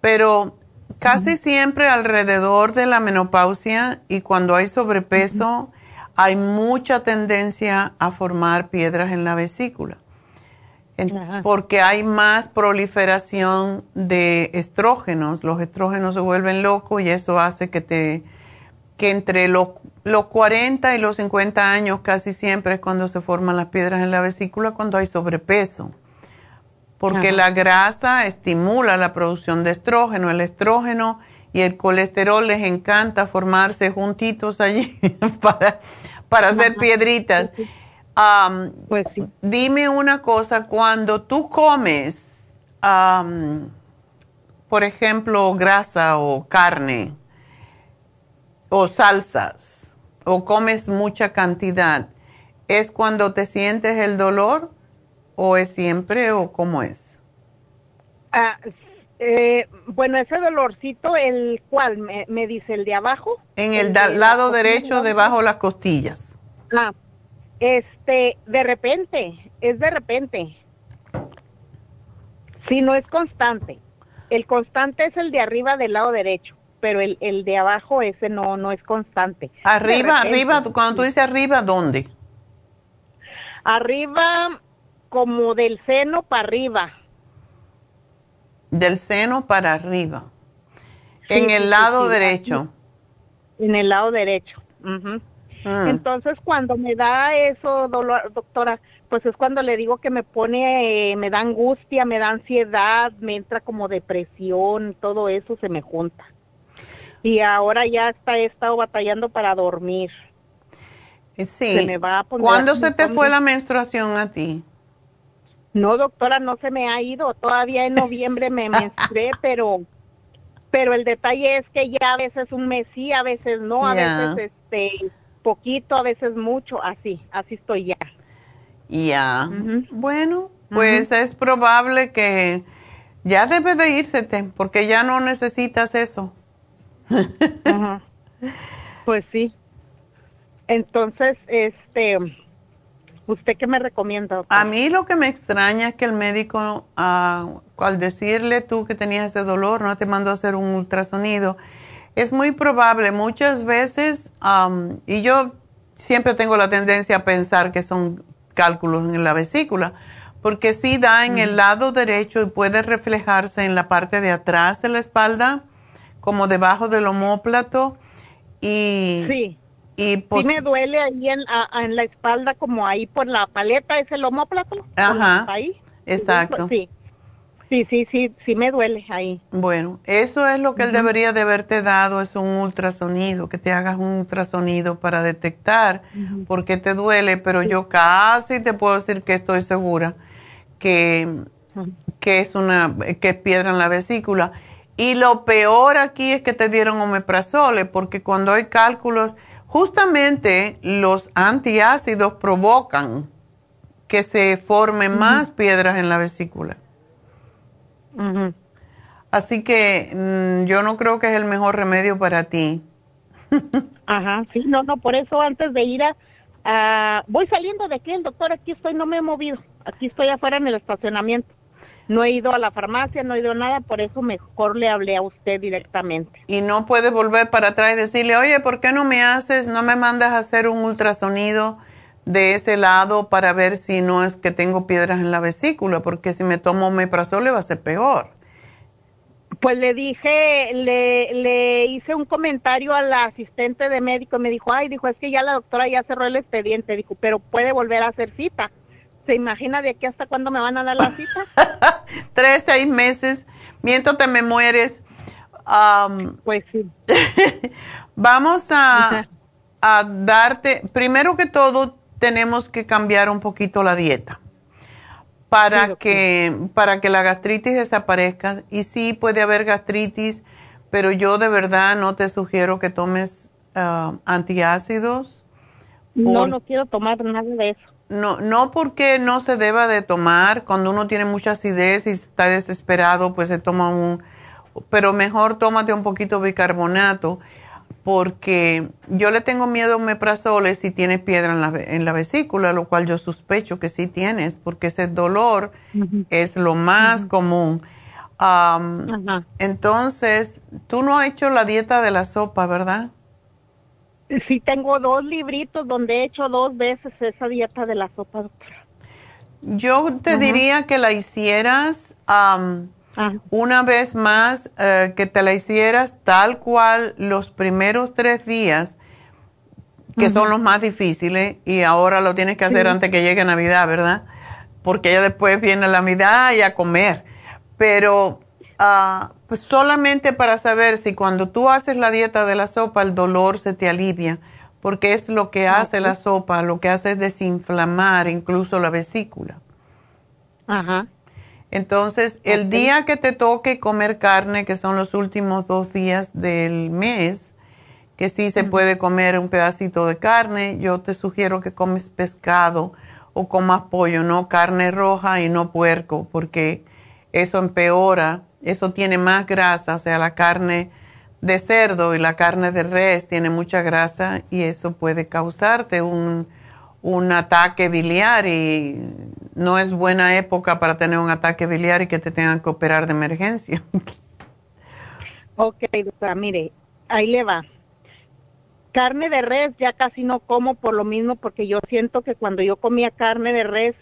pero casi siempre alrededor de la menopausia y cuando hay sobrepeso hay mucha tendencia a formar piedras en la vesícula. Porque hay más proliferación de estrógenos. Los estrógenos se vuelven locos y eso hace que te que entre los, los 40 y los 50 años casi siempre es cuando se forman las piedras en la vesícula cuando hay sobrepeso. Porque Ajá. la grasa estimula la producción de estrógeno. El estrógeno y el colesterol les encanta formarse juntitos allí para, para hacer piedritas. Am, Dime una cosa, cuando tú comes, am, por ejemplo, grasa o carne o salsas o comes mucha cantidad, ¿es cuando te sientes el dolor o es siempre o cómo es? Ah, eh, bueno, ese dolorcito, el cual me, me dice el de abajo. En el de da- la lado derecho, debajo de las costillas. Ah, este, de repente, es de repente. Sí, no es constante. El constante es el de arriba del lado derecho, pero el, el de abajo ese no, no es constante. Arriba, arriba, cuando tú dices arriba, ¿dónde? Arriba, como del seno para arriba. Del seno para arriba. Sí, en el sí, lado sí, derecho. En el lado derecho. Entonces, cuando me da eso, dolor, doctora, pues es cuando le digo que me pone, eh, me da angustia, me da ansiedad, me entra como depresión, todo eso se me junta. Y ahora ya hasta he estado batallando para dormir. Eh, Sí. Se me va a poner ¿Cuándo se te fue la menstruación a ti? No, doctora, no se me ha ido. Todavía en noviembre me menstrué, pero pero el detalle es que ya a veces un mes sí, a veces no, a veces este poquito, a veces mucho, así, así estoy ya. Ya. Bueno, pues es probable que ya debe de írsete porque ya no necesitas eso. Pues sí. Entonces, este, ¿usted qué me recomienda? doctora? A mí lo que me extraña es que el médico, ah, al decirle tú que tenías ese dolor, no te mandó a hacer un ultrasonido. Es muy probable, muchas veces, am, y yo siempre tengo la tendencia a pensar que son cálculos en la vesícula, porque sí da en el lado derecho y puede reflejarse en la parte de atrás de la espalda, como debajo del omóplato. Y, Sí. Y pues, sí me duele ahí en, a- en la espalda, como ahí por la paleta, es el homóplato. Ajá, Ahí. exacto. Sí. Sí, sí, sí, sí me duele ahí. Bueno, eso es lo que él debería de haberte dado, es un ultrasonido, que te hagas un ultrasonido para detectar por qué te duele, pero yo casi te puedo decir que estoy segura que, que es una que es piedra en la vesícula. Y lo peor aquí es que te dieron omeprazole, porque cuando hay cálculos, justamente los antiácidos provocan que se formen más piedras en la vesícula. Así que mm, yo no creo que es el mejor remedio para ti. Ajá, sí, no, no, por eso antes de ir a, a- voy saliendo de aquí, el doctor, aquí estoy, no me he movido, aquí estoy afuera en el estacionamiento. No he ido a la farmacia, no he ido a nada, por eso mejor le hablé a usted directamente. Y no puede volver para atrás y decirle, oye, ¿por qué no me haces, no me mandas a hacer un ultrasonido de ese lado para ver si no es que tengo piedras en la vesícula? Porque si me tomo omeprazol le va a ser peor. Pues le dije, le, le hice un comentario a la asistente de médico y me dijo, ay, dijo, es que ya la doctora ya cerró el expediente, dijo, pero puede volver a hacer cita. ¿Se imagina de aquí hasta cuándo me van a dar la cita? Tres, seis meses, mientras te me mueres. pues sí. vamos a, a darte, primero que todo, tenemos que cambiar un poquito la dieta para que para que la gastritis desaparezca y sí puede haber gastritis pero yo de verdad no te sugiero que tomes ah, antiácidos no no quiero tomar nada de eso no, no porque no se deba de tomar, cuando uno tiene mucha acidez y está desesperado, pues se toma un, pero mejor tómate un poquito de bicarbonato, porque yo le tengo miedo a omeprazole si tienes piedra en la, en la vesícula, lo cual yo sospecho que sí tienes, porque ese dolor es lo más común. entonces, tú no has hecho la dieta de la sopa, ¿verdad? Sí, tengo dos libritos donde he hecho dos veces esa dieta de la sopa, doctora. Yo te diría que la hicieras una vez más, eh, que te la hicieras tal cual los primeros tres días, que son los más difíciles, y ahora lo tienes que hacer antes que llegue Navidad, ¿verdad? Porque ya después viene la Navidad y a comer. Pero Ah, pues solamente para saber si cuando tú haces la dieta de la sopa el dolor se te alivia, porque es lo que hace la sopa, lo que hace es desinflamar incluso la vesícula. Ajá. Entonces, el día que te toque comer carne, que son los últimos dos días del mes, que sí se puede comer un pedacito de carne, yo te sugiero que comes pescado o comas pollo, no carne roja y no puerco, porque eso empeora eso tiene más grasa, o sea, la carne de cerdo y la carne de res tiene mucha grasa y eso puede causarte un, ataque biliar y no es buena época para tener un ataque biliar y que te tengan que operar de emergencia. ok, doctora, mire, ahí le va. Carne de res ya casi no como por lo mismo porque yo siento que cuando yo comía carne de res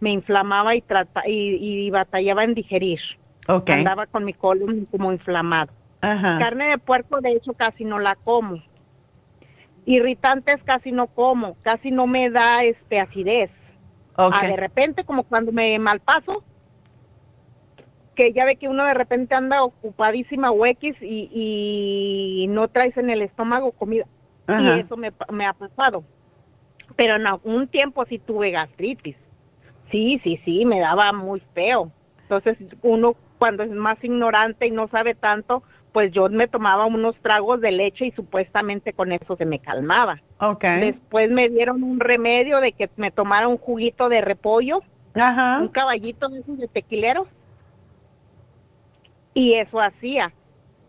me inflamaba y, y batallaba en digerir. Andaba con mi colon como inflamado. Carne de puerco, de hecho, casi no la como. Irritantes casi no como, casi no me da este acidez. Ah, de repente, como cuando me malpaso, que ya ve que uno de repente anda ocupadísima huequis y, y no traes en el estómago comida. Y eso me, me ha pasado. Pero en algún tiempo sí tuve gastritis. Sí, sí, sí, me daba muy feo. Entonces uno cuando es más ignorante y no sabe tanto, pues yo me tomaba unos tragos de leche y supuestamente con eso se me calmaba. Okay. Después me dieron un remedio de que me tomara un juguito de repollo, Ajá. un caballito de esos de tequileros. Y eso hacía.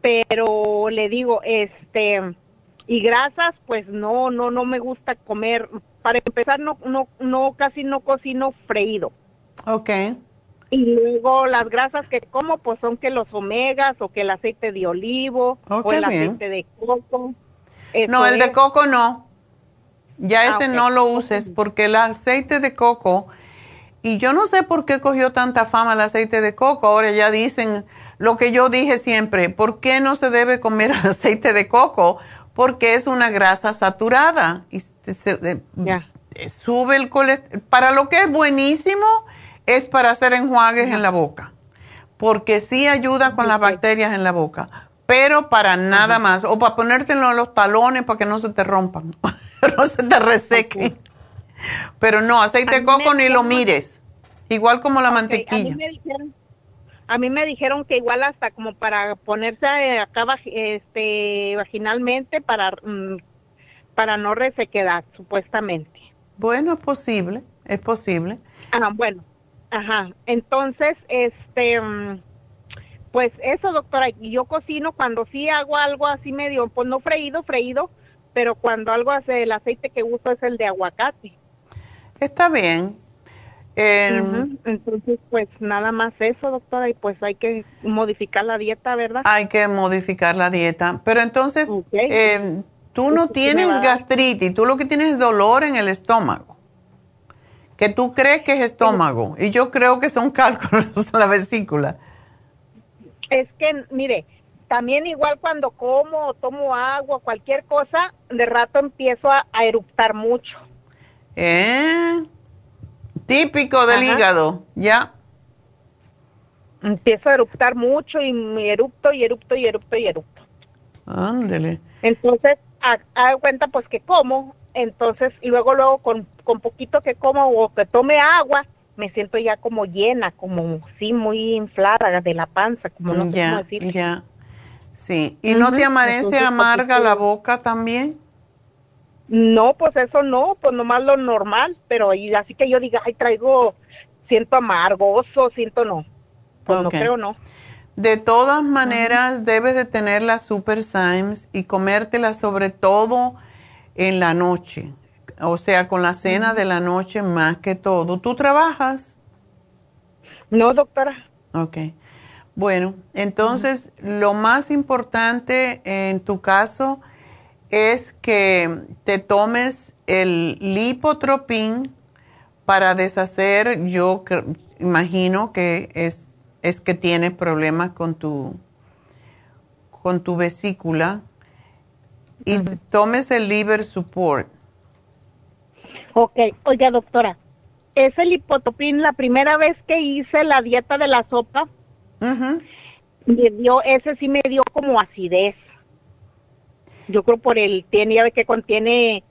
Pero le digo, este, y grasas, pues no, no, no me gusta comer. Para empezar, no, no, no, casi no cocino freído. Okay. Y luego las grasas que como, pues son que los omegas o que el aceite de olivo oh, o el aceite de coco. no, el de coco no. Ya ah, ese no lo uses porque el aceite de coco, y yo no sé por qué cogió tanta fama el aceite de coco, ahora ya dicen lo que yo dije siempre, ¿por qué no se debe comer aceite de coco? Porque es una grasa saturada y se, sube el colesterol. Para lo que es buenísimo es para hacer enjuagues en la boca, porque sí ayuda con las bacterias en la boca, pero para nada más, o para ponértelo en los talones para que no se te rompan, no se te resequen. Pero no, aceite de coco ni lo mires, igual como la mantequilla. A mí, me dijeron, que igual hasta como para ponerse acá este, vaginalmente para, mm, para no resequedad, supuestamente. Bueno, es posible, es posible. Ah, bueno, Ajá, entonces, este, mm, pues eso, doctora, yo cocino cuando sí hago algo así medio, pues no freído, freído, pero cuando algo hace el aceite que uso es el de aguacate. Está bien. Ujú, Entonces, pues nada más eso, doctora, y pues hay que modificar la dieta, ¿verdad? Hay que modificar la dieta. Pero entonces, eh, tú no tienes gastritis, tú lo que tienes es dolor en el estómago. Que tú crees que es estómago. Y yo creo que son cálculos en la vesícula. Es que, mire, también igual cuando como o tomo agua, cualquier cosa, de rato empiezo a, a eructar mucho. ¿Eh? Típico del Ajá. hígado, ¿ya? Empiezo a eructar mucho y me erupto y erupto y erupto y erupto. Ándele. Entonces, ha- hago cuenta pues que como, entonces, y luego, luego con, con poquito que como o que tome agua, me siento ya como llena, como sí, muy inflada de la panza, como no sé cómo ya, decir. ya. Sí. ¿Y no te amanece entonces, amarga pues, la boca también? No, pues eso no, pues nomás lo normal, pero y así que yo diga, ay, traigo, siento amargoso, siento no. Pues no creo no. De todas maneras, debes de tener las Super Symes y comértelas sobre todo en la noche. O sea, con la cena de la noche más que todo. ¿Tú trabajas? No, doctora. Ok. Bueno, entonces lo más importante en tu caso es que te tomes el lipotropín para deshacer, yo imagino que es, es que tienes problemas con tu, con tu vesícula y tomes el liver support. Ok, oiga, doctora, ese lipotopín, la primera vez que hice la dieta de la sopa, me dio, ese sí me dio como acidez. Yo creo por el, tiene, ya ve que contiene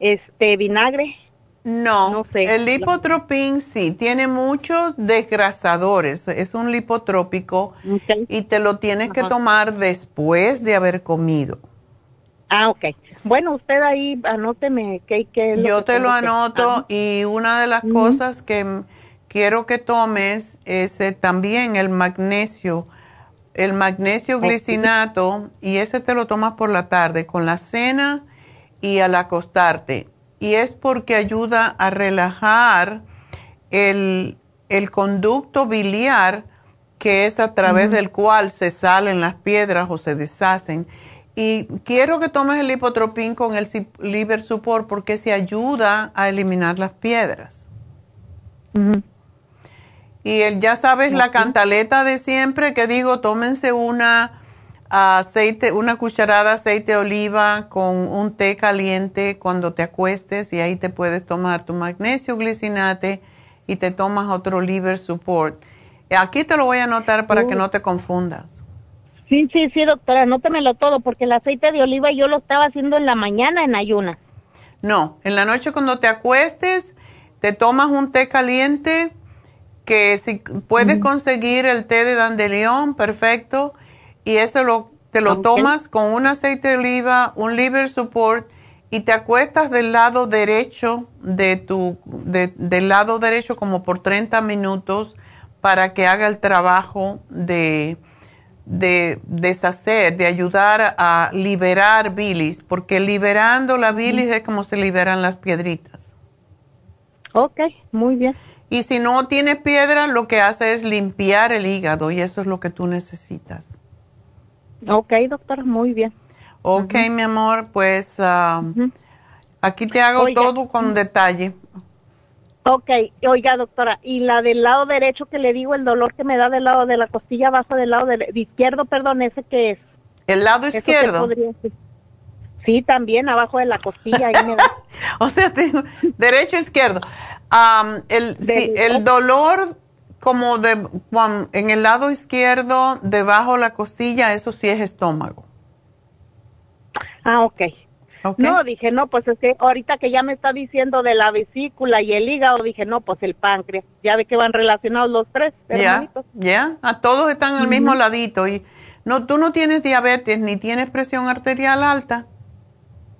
este vinagre. No, No sé. el lipotropín sí, tiene muchos desgrasadores, es un lipotrópico y te lo tienes que tomar después de haber comido. Ah, ok. Bueno, usted ahí anóteme qué qué Yo que te lo que- anoto y una de las cosas que quiero que tomes es eh, también el magnesio, el magnesio glicinato y ese te lo tomas por la tarde con la cena y al acostarte. Y es porque ayuda a relajar el, el conducto biliar que es a través del cual se salen las piedras o se deshacen. Y quiero que tomes el lipotropín con el liver support porque se ayuda a eliminar las piedras. Y el, ya sabes la cantaleta de siempre que digo, tómense una aceite, una cucharada de aceite de oliva con un té caliente cuando te acuestes y ahí te puedes tomar tu magnesio glicinate y te tomas otro liver support. Aquí te lo voy a anotar para que Oh. no te confundas. Sí, sí, sí, doctora, anótemelo todo, porque el aceite de oliva yo lo estaba haciendo en la mañana en ayunas. No, en la noche cuando te acuestes, te tomas un té caliente, que si puedes conseguir el té de dandelión, perfecto, y eso lo, te lo tomas con un aceite de oliva, un liver support, y te acuestas del lado derecho de tu, de- del lado derecho como por 30 minutos para que haga el trabajo de, de deshacer, de ayudar a liberar bilis, porque liberando la bilis es como se liberan las piedritas. Ok, muy bien. Y si no tienes piedra, lo que hace es limpiar el hígado y eso es lo que tú necesitas. Ok, doctora, muy bien. Ok, mi amor, pues ah, aquí te hago Oiga. todo con detalle. Ok, oiga, doctora, y la del lado derecho que le digo, el dolor que me da del lado de la costilla abajo del lado de, de izquierdo, perdón, ¿ese qué es? ¿El lado ¿Eso qué izquierdo? Sí, también abajo de la costilla, ahí me da. o sea, tengo derecho izquierdo. El, sí, el dolor como de en el lado izquierdo, debajo de la costilla, eso sí es estómago. Ah, ok. No, dije, no, pues es que ahorita que ya me está diciendo de la vesícula y el hígado, dije, no, pues el páncreas. Ya ve que van relacionados los tres, Ya, ya, a todos están al mismo ladito y no, tú no tienes diabetes ni tienes presión arterial alta.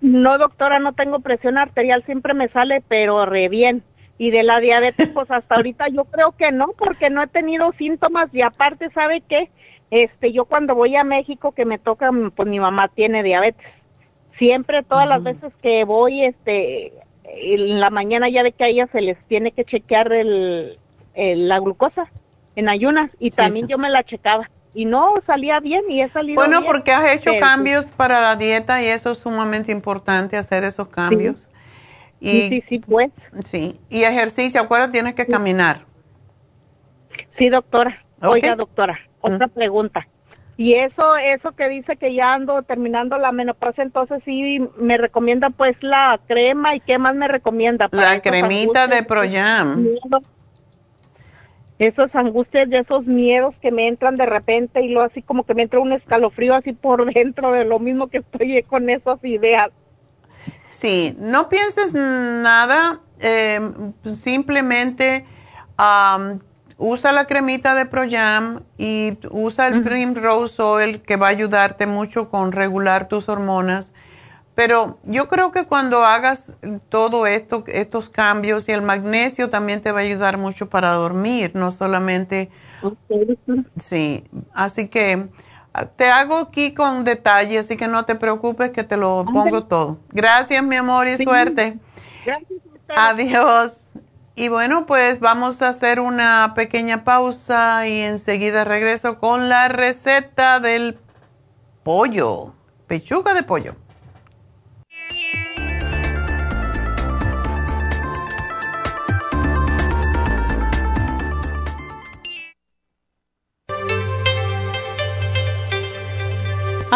No, doctora, no tengo presión arterial, siempre me sale, pero re bien. Y de la diabetes, pues hasta ahorita yo creo que no, porque no he tenido síntomas y aparte, ¿sabe qué? Este, yo cuando voy a México que me toca, pues mi mamá tiene diabetes. Siempre, todas las veces que voy, este, en la mañana ya de que a se les tiene que chequear el, el- la glucosa en ayunas y también yo me la checaba y no salía bien y he salido Bueno, bien, porque has hecho cambios para la dieta y eso es sumamente importante hacer esos cambios. Y, Sí, sí, sí, pues. Sí, y ejercicio, acuérdate, tienes que caminar. Sí, doctora. Oiga, doctora, otra pregunta. Y eso, eso que dice que ya ando terminando la menopausia, entonces sí me recomienda pues la crema y qué más me recomienda. para La esas cremita de Proyam. Esos angustias de esos miedos que me entran de repente y luego así como que me entra un escalofrío así por dentro de lo mismo que estoy con esas ideas. Sí, no pienses nada, eh, simplemente am, usa la cremita de Proyam y usa el Primrose Oil que va a ayudarte mucho con regular tus hormonas. Pero yo creo que cuando hagas todo esto, estos cambios y el magnesio también te va a ayudar mucho para dormir, no solamente... Sí, así que ah, te hago aquí con detalle, así que no te preocupes que te lo pongo todo. Gracias, mi amor, y Sí. suerte. Adiós. Y bueno, pues vamos a hacer una pequeña pausa y enseguida regreso con la receta del pollo, pechuga de pollo.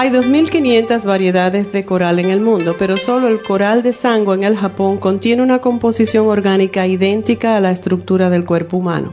Hay 2.500 variedades de coral en el mundo, pero solo el coral de sangre en el Japón contiene una composición orgánica idéntica a la estructura del cuerpo humano.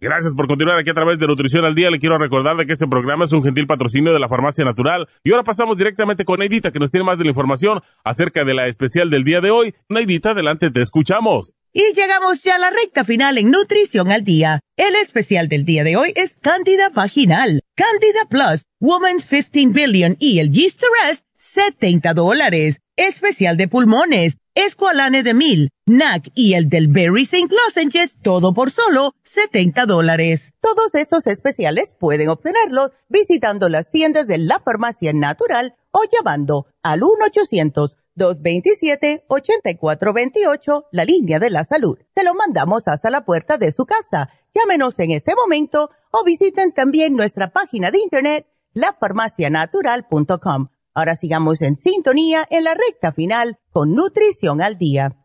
Gracias por continuar aquí a través de Nutrición al Día. Le quiero recordar de que este programa es un gentil patrocinio de la Farmacia Natural. Y ahora pasamos directamente con Neidita, que nos tiene más de la información acerca de la especial del día de hoy. Neidita, adelante, te escuchamos. Y llegamos ya a la recta final en Nutrición al Día. El especial del día de hoy es Cándida Vaginal, Cándida Plus, Woman's 15 Billion y el Yeast to Rest, 70 dólares. Especial de pulmones, Esqualane de Mil, NAC y el del Berry St. Lozenges, todo por solo 70 dólares. Todos estos especiales pueden obtenerlos visitando las tiendas de la Farmacia Natural o llamando al 1-800-227-8428, la línea de la salud. Se lo mandamos hasta la puerta de su casa. Llámenos en este momento o visiten también nuestra página de internet, lafarmacianatural.com. Ahora sigamos en sintonía en la recta final con Nutrición al Día.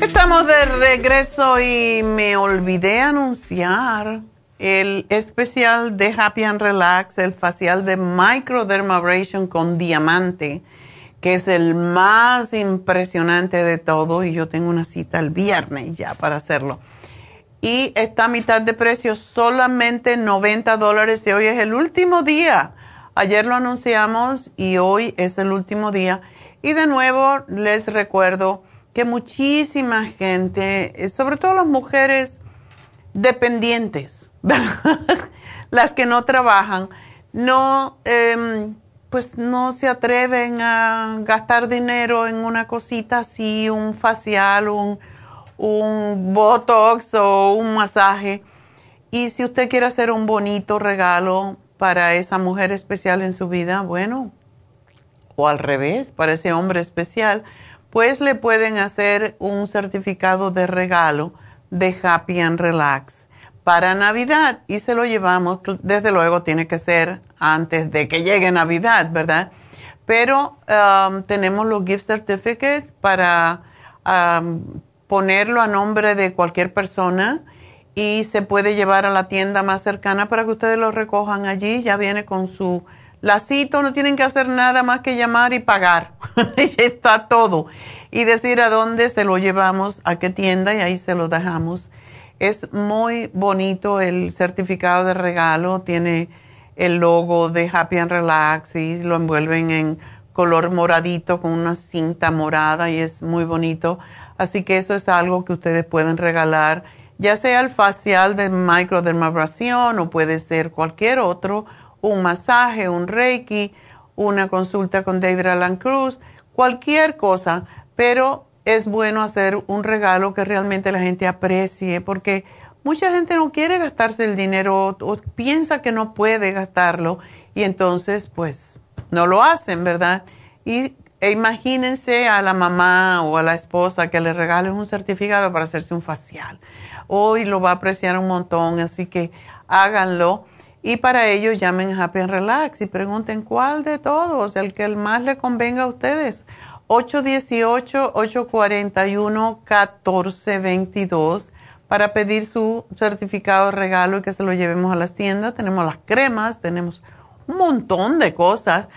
Estamos de regreso y me olvidé anunciar el especial de Happy and Relax, el facial de microdermabrasion con diamante, que es el más impresionante de todo y yo tengo una cita el viernes ya para hacerlo. Y está a mitad de precio, solamente 90 dólares y hoy es el último día. Ayer lo anunciamos y hoy es el último día. Y de nuevo les recuerdo que muchísima gente, eh, sobre todo las mujeres dependientes, las que no trabajan, no, em, pues no se atreven a gastar dinero en una cosita así, un facial, un, un botox o un masaje. Y si usted quiere hacer un bonito regalo para esa mujer especial en su vida, bueno, o al revés, para ese hombre especial, pues le pueden hacer un certificado de regalo de Happy and Relax para Navidad y se lo llevamos, desde luego tiene que ser antes de que llegue Navidad, ¿verdad? Pero um, tenemos los gift certificates para um, ponerlo a nombre de cualquier persona y se puede llevar a la tienda más cercana para que ustedes lo recojan allí, ya viene con su La cito, no tienen que hacer nada más que llamar y pagar. Está todo. Y decir a dónde se lo llevamos, a qué tienda y ahí se lo dejamos. Es muy bonito el certificado de regalo, tiene el logo de Happy and Relax y lo envuelven en color moradito con una cinta morada y es muy bonito. Así que eso es algo que ustedes pueden regalar, ya sea el facial de microdermabrasión o puede ser cualquier otro un masaje, un reiki, una consulta con David Alan Cruz, cualquier cosa, pero es bueno hacer un regalo que realmente la gente aprecie, porque mucha gente no quiere gastarse el dinero o, piensa que no puede gastarlo y entonces pues no lo hacen, ¿verdad? Y e imagínense a la mamá o a la esposa que le regalen un certificado para hacerse un facial. Hoy lo va a apreciar un montón, así que háganlo. Y para ello llamen Happy and Relax y pregunten cuál de todos, el que más le convenga a ustedes. 818-841-1422 para pedir su certificado de regalo y que se lo llevemos a las tiendas. Tenemos las cremas, tenemos un montón de cosas.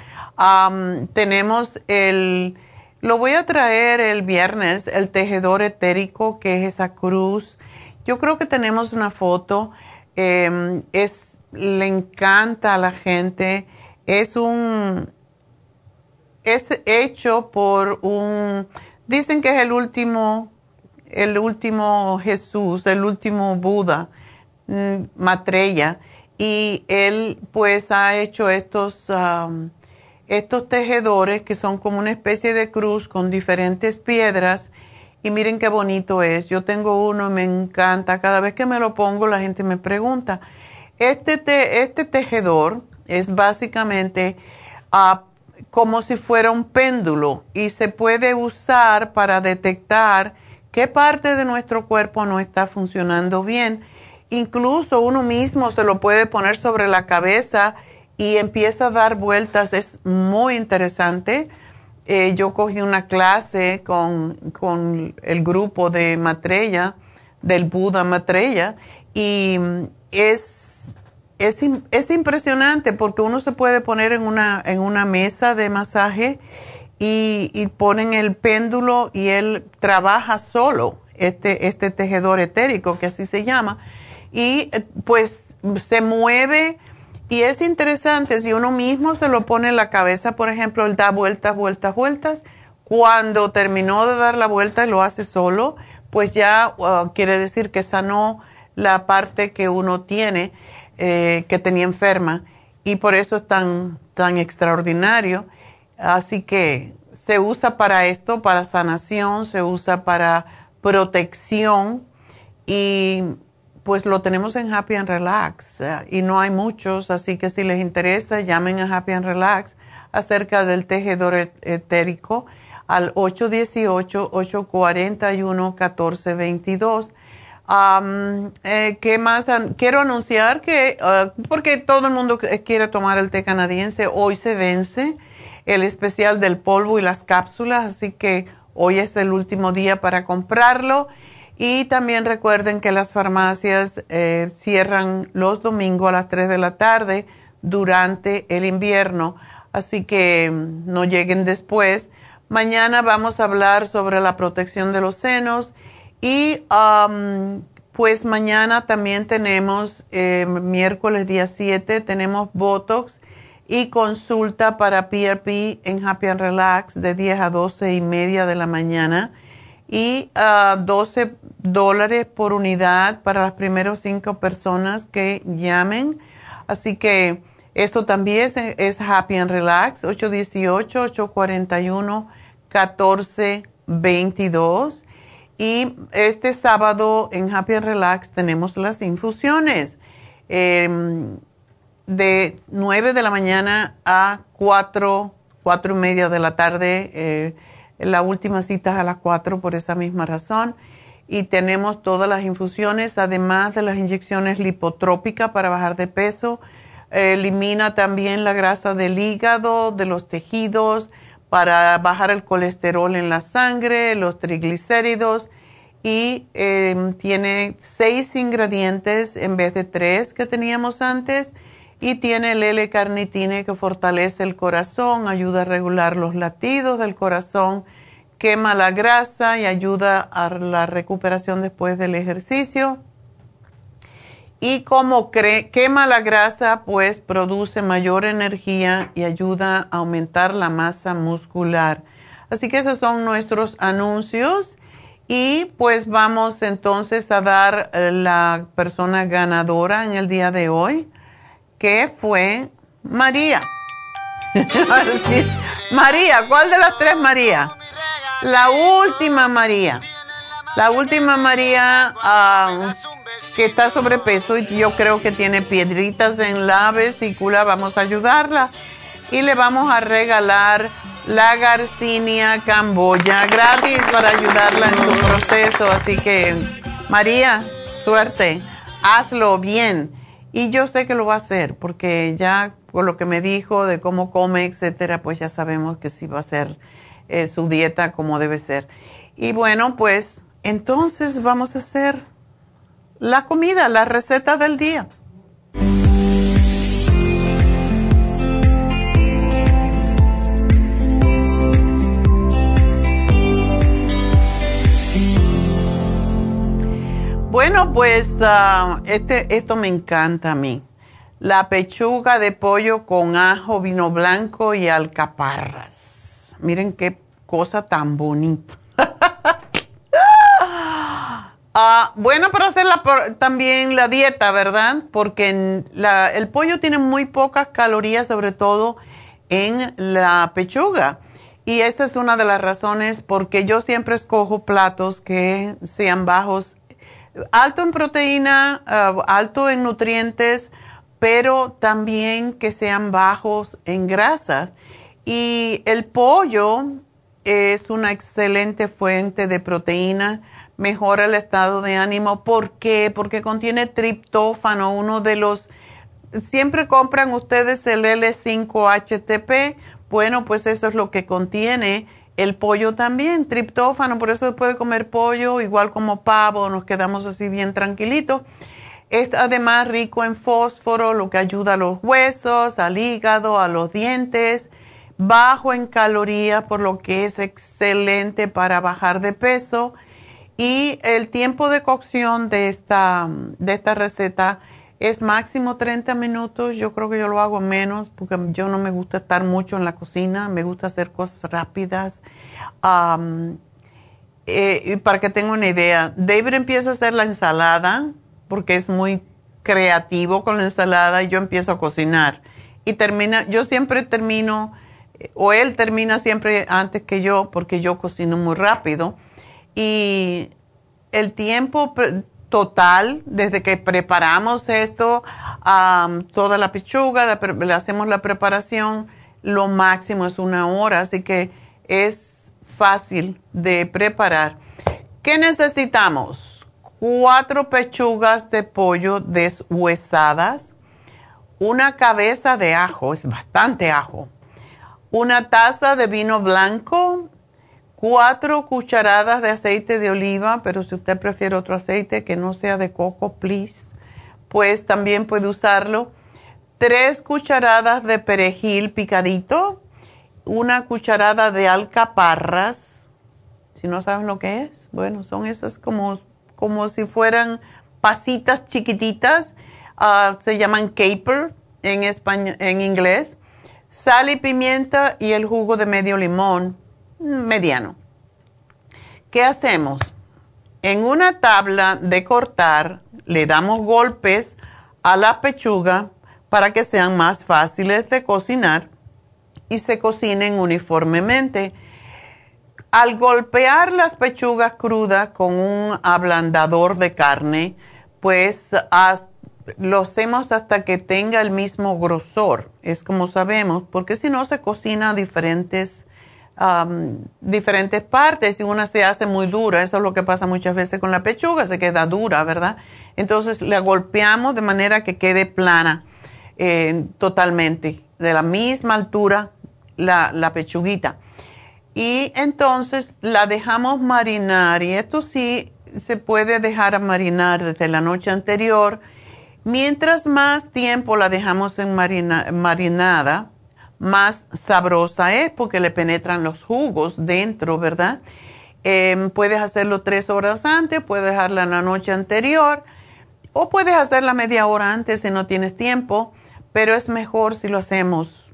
tenemos el, lo voy a traer el viernes, el tejedor etérico, que es esa cruz. Yo creo que tenemos una foto. Em, es le encanta a la gente. Es un, es hecho por un, dicen que es el último, el último Jesús, el último Buda, mm, Matrella, y él pues ha hecho estos, estos tejedores que son como una especie de cruz con diferentes piedras. Y miren qué bonito es. Yo tengo uno me encanta. Cada vez que me lo pongo la gente me pregunta, este, este tejedor es básicamente ah, como si fuera un péndulo y se puede usar para detectar qué parte de nuestro cuerpo no está funcionando bien. Incluso uno mismo se lo puede poner sobre la cabeza y empieza a dar vueltas. Es muy interesante. Eh, yo cogí una clase con, con el grupo de Matrella, del Buda Matrella, y es es, impresionante porque uno se puede poner en una, en una mesa de masaje y, ponen el péndulo y él trabaja solo, este, este tejedor etérico, que así se llama, y pues se mueve. Y es interesante, si uno mismo se lo pone en la cabeza, por ejemplo, él da vueltas, vueltas, vueltas, cuando terminó de dar la vuelta y lo hace solo, pues ya uh, quiere decir que sanó la parte que uno tiene eh, que tenía enferma y por eso es tan, tan extraordinario. Así que se usa para esto, para sanación, se usa para protección y pues lo tenemos en Happy and Relax y no hay muchos, así que si les interesa llamen a Happy and Relax acerca del tejedor etérico al 818-841-1422 eh, ¿Qué más? Quiero anunciar que, ah, porque todo el mundo quiere tomar el té canadiense, hoy se vence el especial del polvo y las cápsulas, así que hoy es el último día para comprarlo. Y también recuerden que las farmacias eh, cierran los domingos a las 3 de la tarde durante el invierno, así que mm, no lleguen después. Mañana vamos a hablar sobre la protección de los senos y um, pues mañana también tenemos, eh, miércoles día 7, tenemos Botox y consulta para PRP en Happy and Relax de 10 a 12 y media de la mañana y uh, 12 dólares por unidad para las primeras cinco personas que llamen. Así que eso también es, es Happy and Relax, 818-841-1422. Y este sábado en Happy Relax tenemos las infusiones em, de 9 de la mañana a 4, 4 y media de la tarde. Eh, la última cita es a las 4 por esa misma razón. Y tenemos todas las infusiones, además de las inyecciones lipotrópicas para bajar de peso. elimina también la grasa del hígado, de los tejidos para bajar el colesterol en la sangre, los triglicéridos y em, tiene seis ingredientes en vez de tres que teníamos antes y tiene el L-carnitine que fortalece el corazón, ayuda a regular los latidos del corazón, quema la grasa y ayuda a la recuperación después del ejercicio. Y como quema la grasa, pues produce mayor energía y ayuda a aumentar la masa muscular. Así que esos son nuestros anuncios. Y pues vamos entonces a dar eh, la persona ganadora en el día de hoy que fue María. María, ¿cuál de las tres María? La última María. La última María ah, que está sobrepeso y yo creo que tiene piedritas en la vesícula. Vamos a ayudarla y le vamos a regalar la Garcinia Camboya gratis para ayudarla en su proceso. Así que, María, suerte. Hazlo bien. Y yo sé que lo va a hacer porque ya por lo que me dijo de cómo come, etcétera, pues ya sabemos que sí va a ser eh, su dieta como debe ser. Y bueno, pues entonces vamos a hacer la comida, la receta del día. Bueno, pues ah, este, esto me encanta a mí. La pechuga de pollo con ajo, vino blanco y alcaparras. Miren qué cosa tan bonita. Ah, bueno para hacer también la dieta, ¿verdad? Porque el pollo tiene muy pocas calorías, sobre todo en la pechuga. Y esa es una de las razones porque yo siempre escojo platos que sean bajos alto en proteína, ah, alto en nutrientes, pero también que sean bajos en grasas. Y el pollo es una excelente fuente de proteína, mejora el estado de ánimo. ¿Por qué? Porque contiene triptófano, uno de los... Siempre compran ustedes el L5-HTP. Bueno, pues eso es lo que contiene el pollo también, triptófano, por eso después de comer pollo, igual como pavo, nos quedamos así bien tranquilitos. Es además rico en fósforo, lo que ayuda a los huesos, al hígado, a los dientes, bajo en calorías, por lo que es excelente para bajar de peso. Y el tiempo de cocción de esta, de esta receta es máximo 30 minutos. Yo creo que yo lo hago menos porque yo no me gusta estar mucho en la cocina, me gusta hacer cosas rápidas. Eh, para que tenga una idea, David empieza a hacer la ensalada porque es muy creativo con la ensalada y yo empiezo a cocinar. Y termina, yo siempre termino, o él termina siempre antes que yo porque yo cocino muy rápido. Y el tiempo total, desde que preparamos esto, toda la pechuga, le hacemos la preparación, lo máximo es una hora, así que es fácil de preparar. ¿Qué necesitamos? Cuatro pechugas de pollo deshuesadas, una cabeza de ajo, es bastante ajo, una taza de vino blanco, cuatro cucharadas de aceite de oliva, pero si usted prefiere otro aceite que no sea de coco, please, pues también puede usarlo. Tres cucharadas de perejil picadito, una cucharada de alcaparras. Si no saben lo que es, bueno, son esas como, como si fueran pasitas chiquititas, ah, se llaman caper en, español, en inglés. Sal y pimienta y el jugo de medio limón mediano. ¿Qué hacemos? En una tabla de cortar le damos golpes a la pechuga para que sean más fáciles de cocinar y se cocinen uniformemente. Al golpear las pechugas crudas con un ablandador de carne, pues lo hacemos hasta que tenga el mismo grosor, es como sabemos, porque si no se cocina a diferentes diferentes partes y una se hace muy dura. Eso es lo que pasa muchas veces con la pechuga, se queda dura, ¿verdad? Entonces la golpeamos de manera que quede plana eh, totalmente, de la misma altura la, la pechuguita. Y entonces la dejamos marinar y esto sí se puede dejar marinar desde la noche anterior Mientras más tiempo la dejamos en marinada, más sabrosa es porque le penetran los jugos dentro, ¿verdad? Em, puedes hacerlo tres horas antes, puedes dejarla en la noche anterior o puedes hacerla media hora antes si no tienes tiempo, pero es mejor si lo hacemos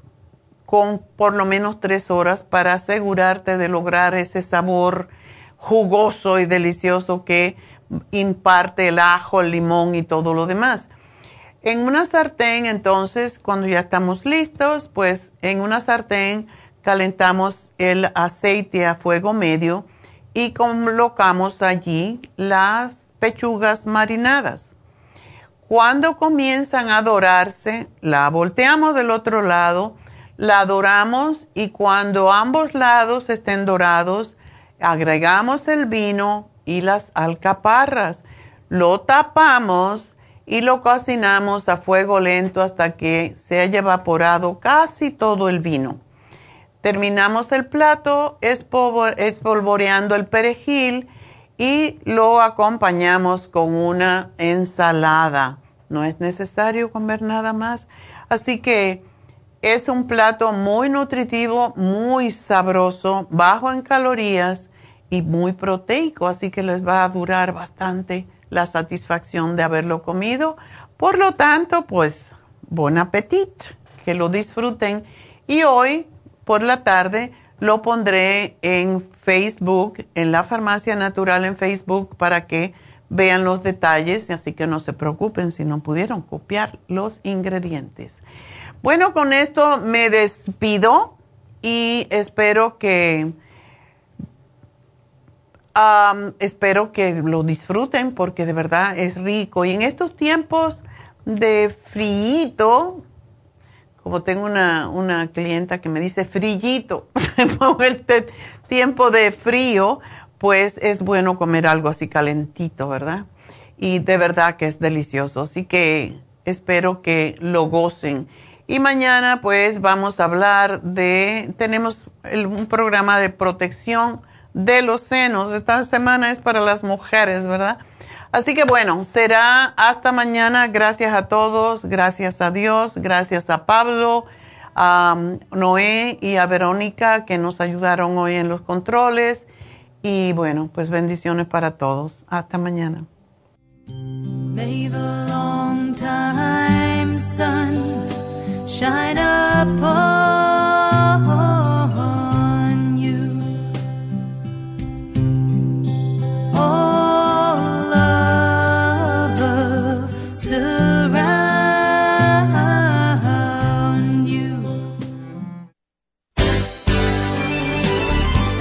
con por lo menos tres horas para asegurarte de lograr ese sabor jugoso y delicioso que imparte el ajo, el limón y todo lo demás. En una sartén, entonces, cuando ya estamos listos, pues en una sartén calentamos el aceite a fuego medio y colocamos allí las pechugas marinadas. Cuando comienzan a dorarse, la volteamos del otro lado, la doramos y cuando ambos lados estén dorados, agregamos el vino y las alcaparras. Lo tapamos y lo cocinamos a fuego lento hasta que se haya evaporado casi todo el vino. Terminamos el plato espolvoreando el perejil y lo acompañamos con una ensalada. No es necesario comer nada más. Así que es un plato muy nutritivo, muy sabroso, bajo en calorías y muy proteico, así que les va a durar bastante la satisfacción de haberlo comido. Por lo tanto, pues, buen apetito, que lo disfruten. Y hoy, por la tarde, lo pondré en Facebook, en la Farmacia Natural en Facebook, para que vean los detalles, así que no se preocupen si no pudieron copiar los ingredientes. Bueno, con esto me despido y espero que espero que lo disfruten porque de verdad es rico. Y en estos tiempos de frío, como tengo una, una clienta que me dice frillito, este tiempo de frío, pues es bueno comer algo así calentito, ¿verdad? Y de verdad que es delicioso. Así que espero que lo gocen. Y mañana pues vamos a hablar de, tenemos un programa de protección de los senos. Esta semana es para las mujeres, ¿verdad? Así que bueno, será hasta mañana. Gracias a todos, gracias a Dios, gracias a Pablo, a Noé y a Verónica que nos ayudaron hoy en los controles. Y bueno, pues bendiciones para todos. Hasta mañana.